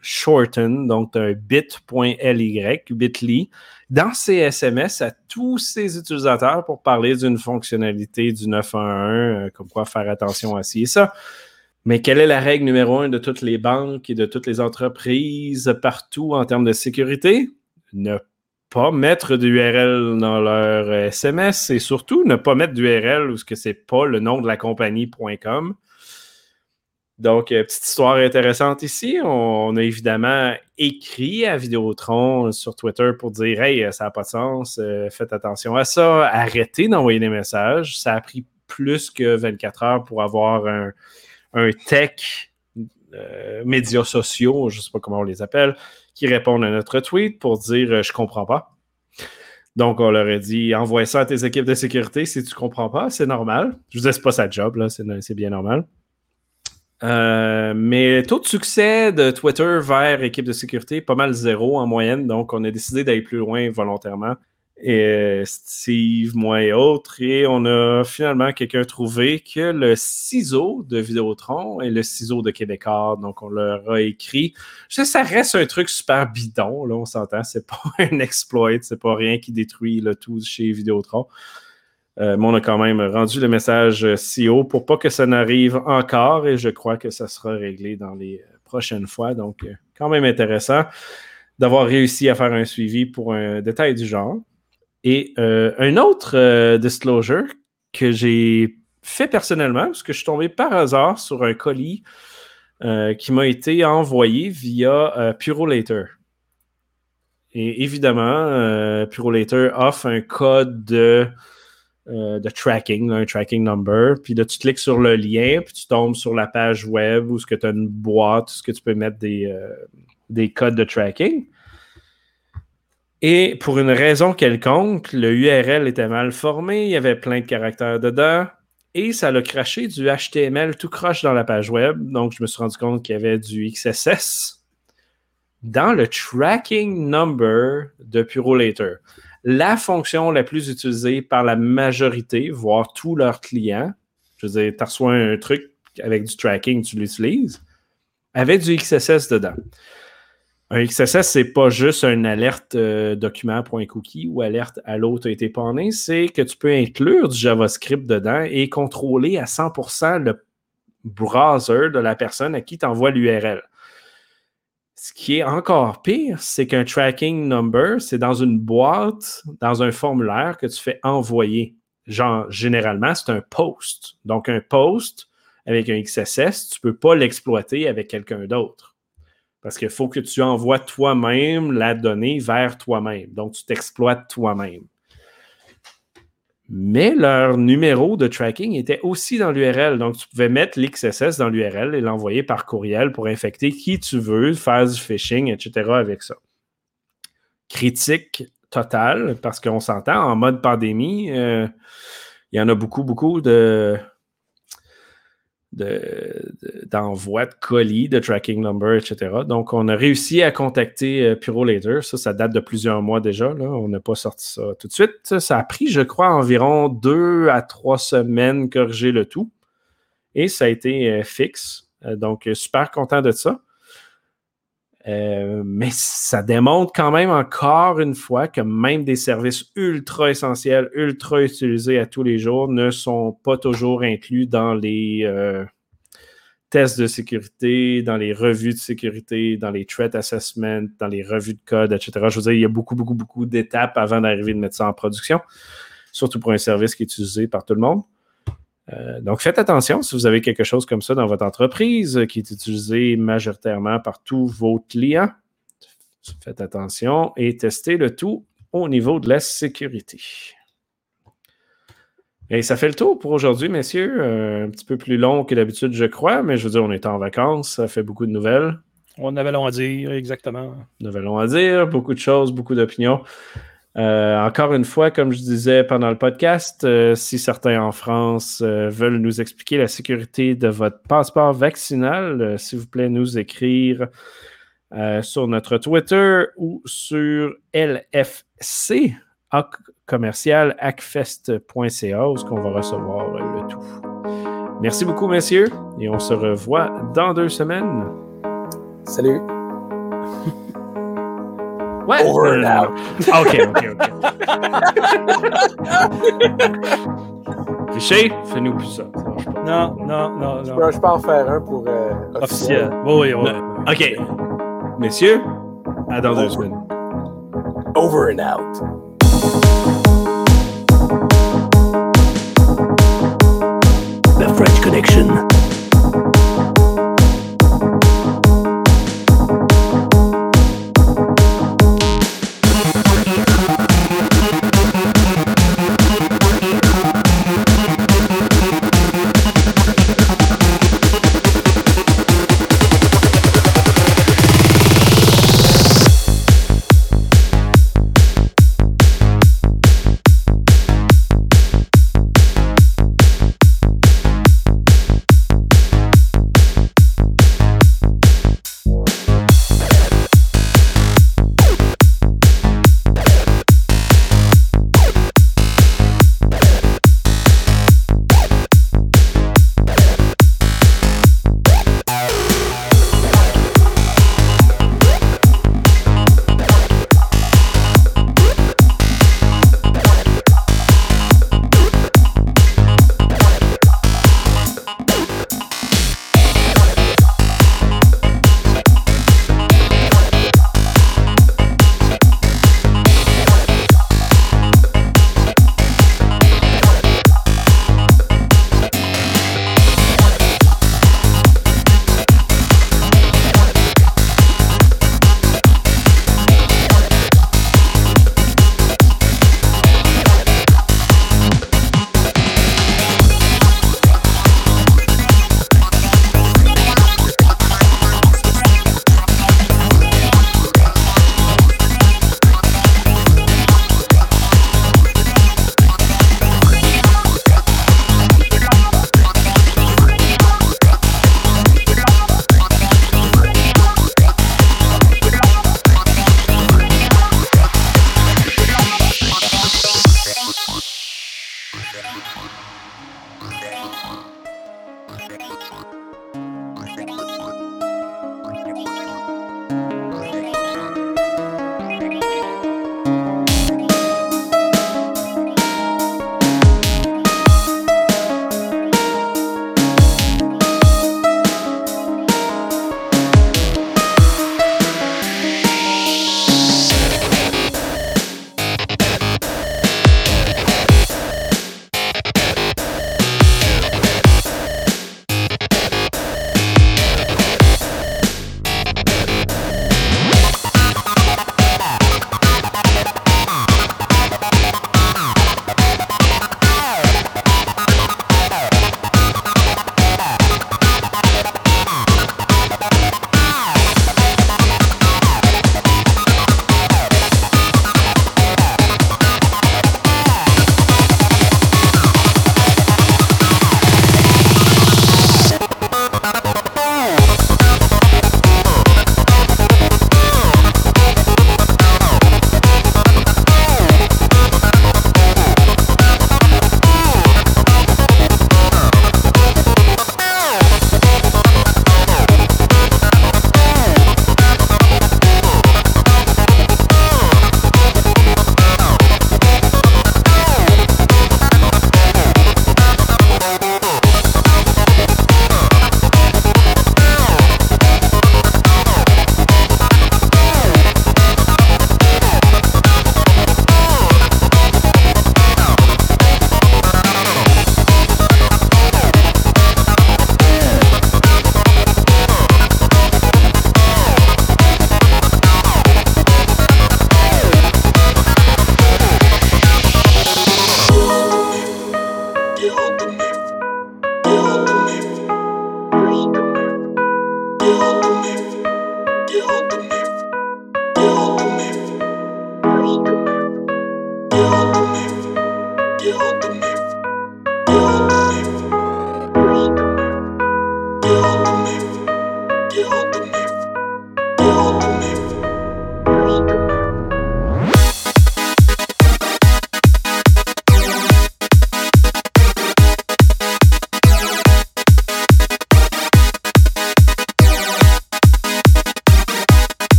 shorten, donc un bit.ly, bit.ly, dans ses SMS à tous ses utilisateurs pour parler d'une fonctionnalité du 911, comme quoi faire attention à ci et ça. Mais quelle est la règle numéro un de toutes les banques et de toutes les entreprises partout en termes de sécurité? Ne pas mettre d'URL dans leur SMS et surtout ne pas mettre d'URL où ce que c'est pas le nom de la compagnie.com. Donc, euh, petite histoire intéressante ici. On, a évidemment écrit à Vidéotron sur Twitter pour dire Hey, ça n'a pas de sens, euh, faites attention à ça, arrêtez d'envoyer des messages. Ça a pris plus que 24 heures pour avoir un, un tech, euh, médias sociaux, je ne sais pas comment on les appelle, qui répondent à notre tweet pour dire euh, je comprends pas. Donc, on leur a dit envoie ça à tes équipes de sécurité si tu comprends pas, c'est normal. Je vous c'est pas sa job, là, c'est bien normal. Euh, mais taux de succès de Twitter vers équipe de sécurité, pas mal zéro en moyenne. Donc, on a décidé d'aller plus loin volontairement et euh, Steve, moi et autres. Et on a finalement quelqu'un trouvé que le ciseau de Vidéotron est le ciseau de Québécois. Donc, on leur a écrit. Je sais, ça reste un truc super bidon, là, on s'entend. C'est pas un exploit, c'est pas rien qui détruit le tout chez Vidéotron. Euh, mais on a quand même rendu le message si haut pour pas que ça n'arrive encore et je crois que ça sera réglé dans les prochaines fois. Donc, euh, quand même intéressant d'avoir réussi à faire un suivi pour un détail du genre. Et euh, un autre euh, disclosure que j'ai fait personnellement, parce que je suis tombé par hasard sur un colis euh, qui m'a été envoyé via Purolator. Et évidemment, Purolator offre un code de, tracking, un tracking number. Puis là, tu cliques sur le lien, puis tu tombes sur la page web où tu as une boîte, où tu peux mettre des codes de tracking. Et pour une raison quelconque, le URL était mal formé, il y avait plein de caractères dedans, et ça l'a craché du HTML tout croche dans la page web. Donc, je me suis rendu compte qu'il y avait du XSS dans le tracking number de Purolator. La fonction la plus utilisée par la majorité, voire tous leurs clients, je veux dire, tu reçois un truc avec du tracking, tu l'utilises, avait du XSS dedans. Un XSS, c'est pas juste une alerte euh, document.cookie ou alerte à l'autre a été panné, c'est que tu peux inclure du JavaScript dedans et contrôler à 100% le browser de la personne à qui tu envoies l'URL. Ce qui est encore pire, c'est qu'un tracking number, c'est dans une boîte, dans un formulaire que tu fais envoyer. Genre, généralement, c'est un post. Donc, un post avec un XSS, tu ne peux pas l'exploiter avec quelqu'un d'autre. Parce qu'il faut que tu envoies toi-même la donnée vers toi-même. Donc, tu t'exploites toi-même. Mais leur numéro de tracking était aussi dans l'URL. Donc, tu pouvais mettre l'XSS dans l'URL et l'envoyer par courriel pour infecter qui tu veux, faire du phishing, etc. avec ça. Critique totale, parce qu'on s'entend, en mode pandémie, euh, il y en a beaucoup, beaucoup de, d'envoi de, colis, de tracking number, etc. Donc, on a réussi à contacter euh, Purolator. Ça, ça date de plusieurs mois déjà. Là. On n'a pas sorti ça tout de suite. Ça a pris, je crois, environ deux à trois semaines corriger le tout. Et ça a été euh, fixe. Euh, donc, super content de ça. Euh, mais ça démontre quand même encore une fois que même des services ultra essentiels, ultra utilisés à tous les jours ne sont pas toujours inclus dans les euh, tests de sécurité, dans les revues de sécurité, dans les threat assessments, dans les revues de code, etc. Je veux dire, il y a beaucoup, beaucoup, beaucoup d'étapes avant d'arriver de mettre ça en production, surtout pour un service qui est utilisé par tout le monde. Euh, donc, faites attention si vous avez quelque chose comme ça dans votre entreprise euh, qui est utilisé majoritairement par tous vos clients. Faites attention et testez le tout au niveau de la sécurité. Et ça fait le tour pour aujourd'hui, messieurs. Euh, un petit peu plus long que d'habitude, je crois, mais je veux dire, on est en vacances, ça fait beaucoup de nouvelles. On avait long à dire, exactement. Nous long à dire, beaucoup de choses, beaucoup d'opinions. Euh, encore une fois, comme je disais pendant le podcast, euh, si certains en France euh, veulent nous expliquer la sécurité de votre passeport vaccinal, s'il vous plaît, nous écrire sur notre Twitter ou sur LFC commercial acfest.ca où on va recevoir le tout. Merci beaucoup, messieurs, et on se revoit dans deux semaines. Salut. Ouais. Over and out. OK, OK, OK. Richer, fais-nous plus ça. ça marche pas. Non, non, non, Je non. peux, je peux en faire un pour euh, Officiel. Oui, oui, oui. OK. Messieurs, à dans deux semaines. Over and out. The French Connection.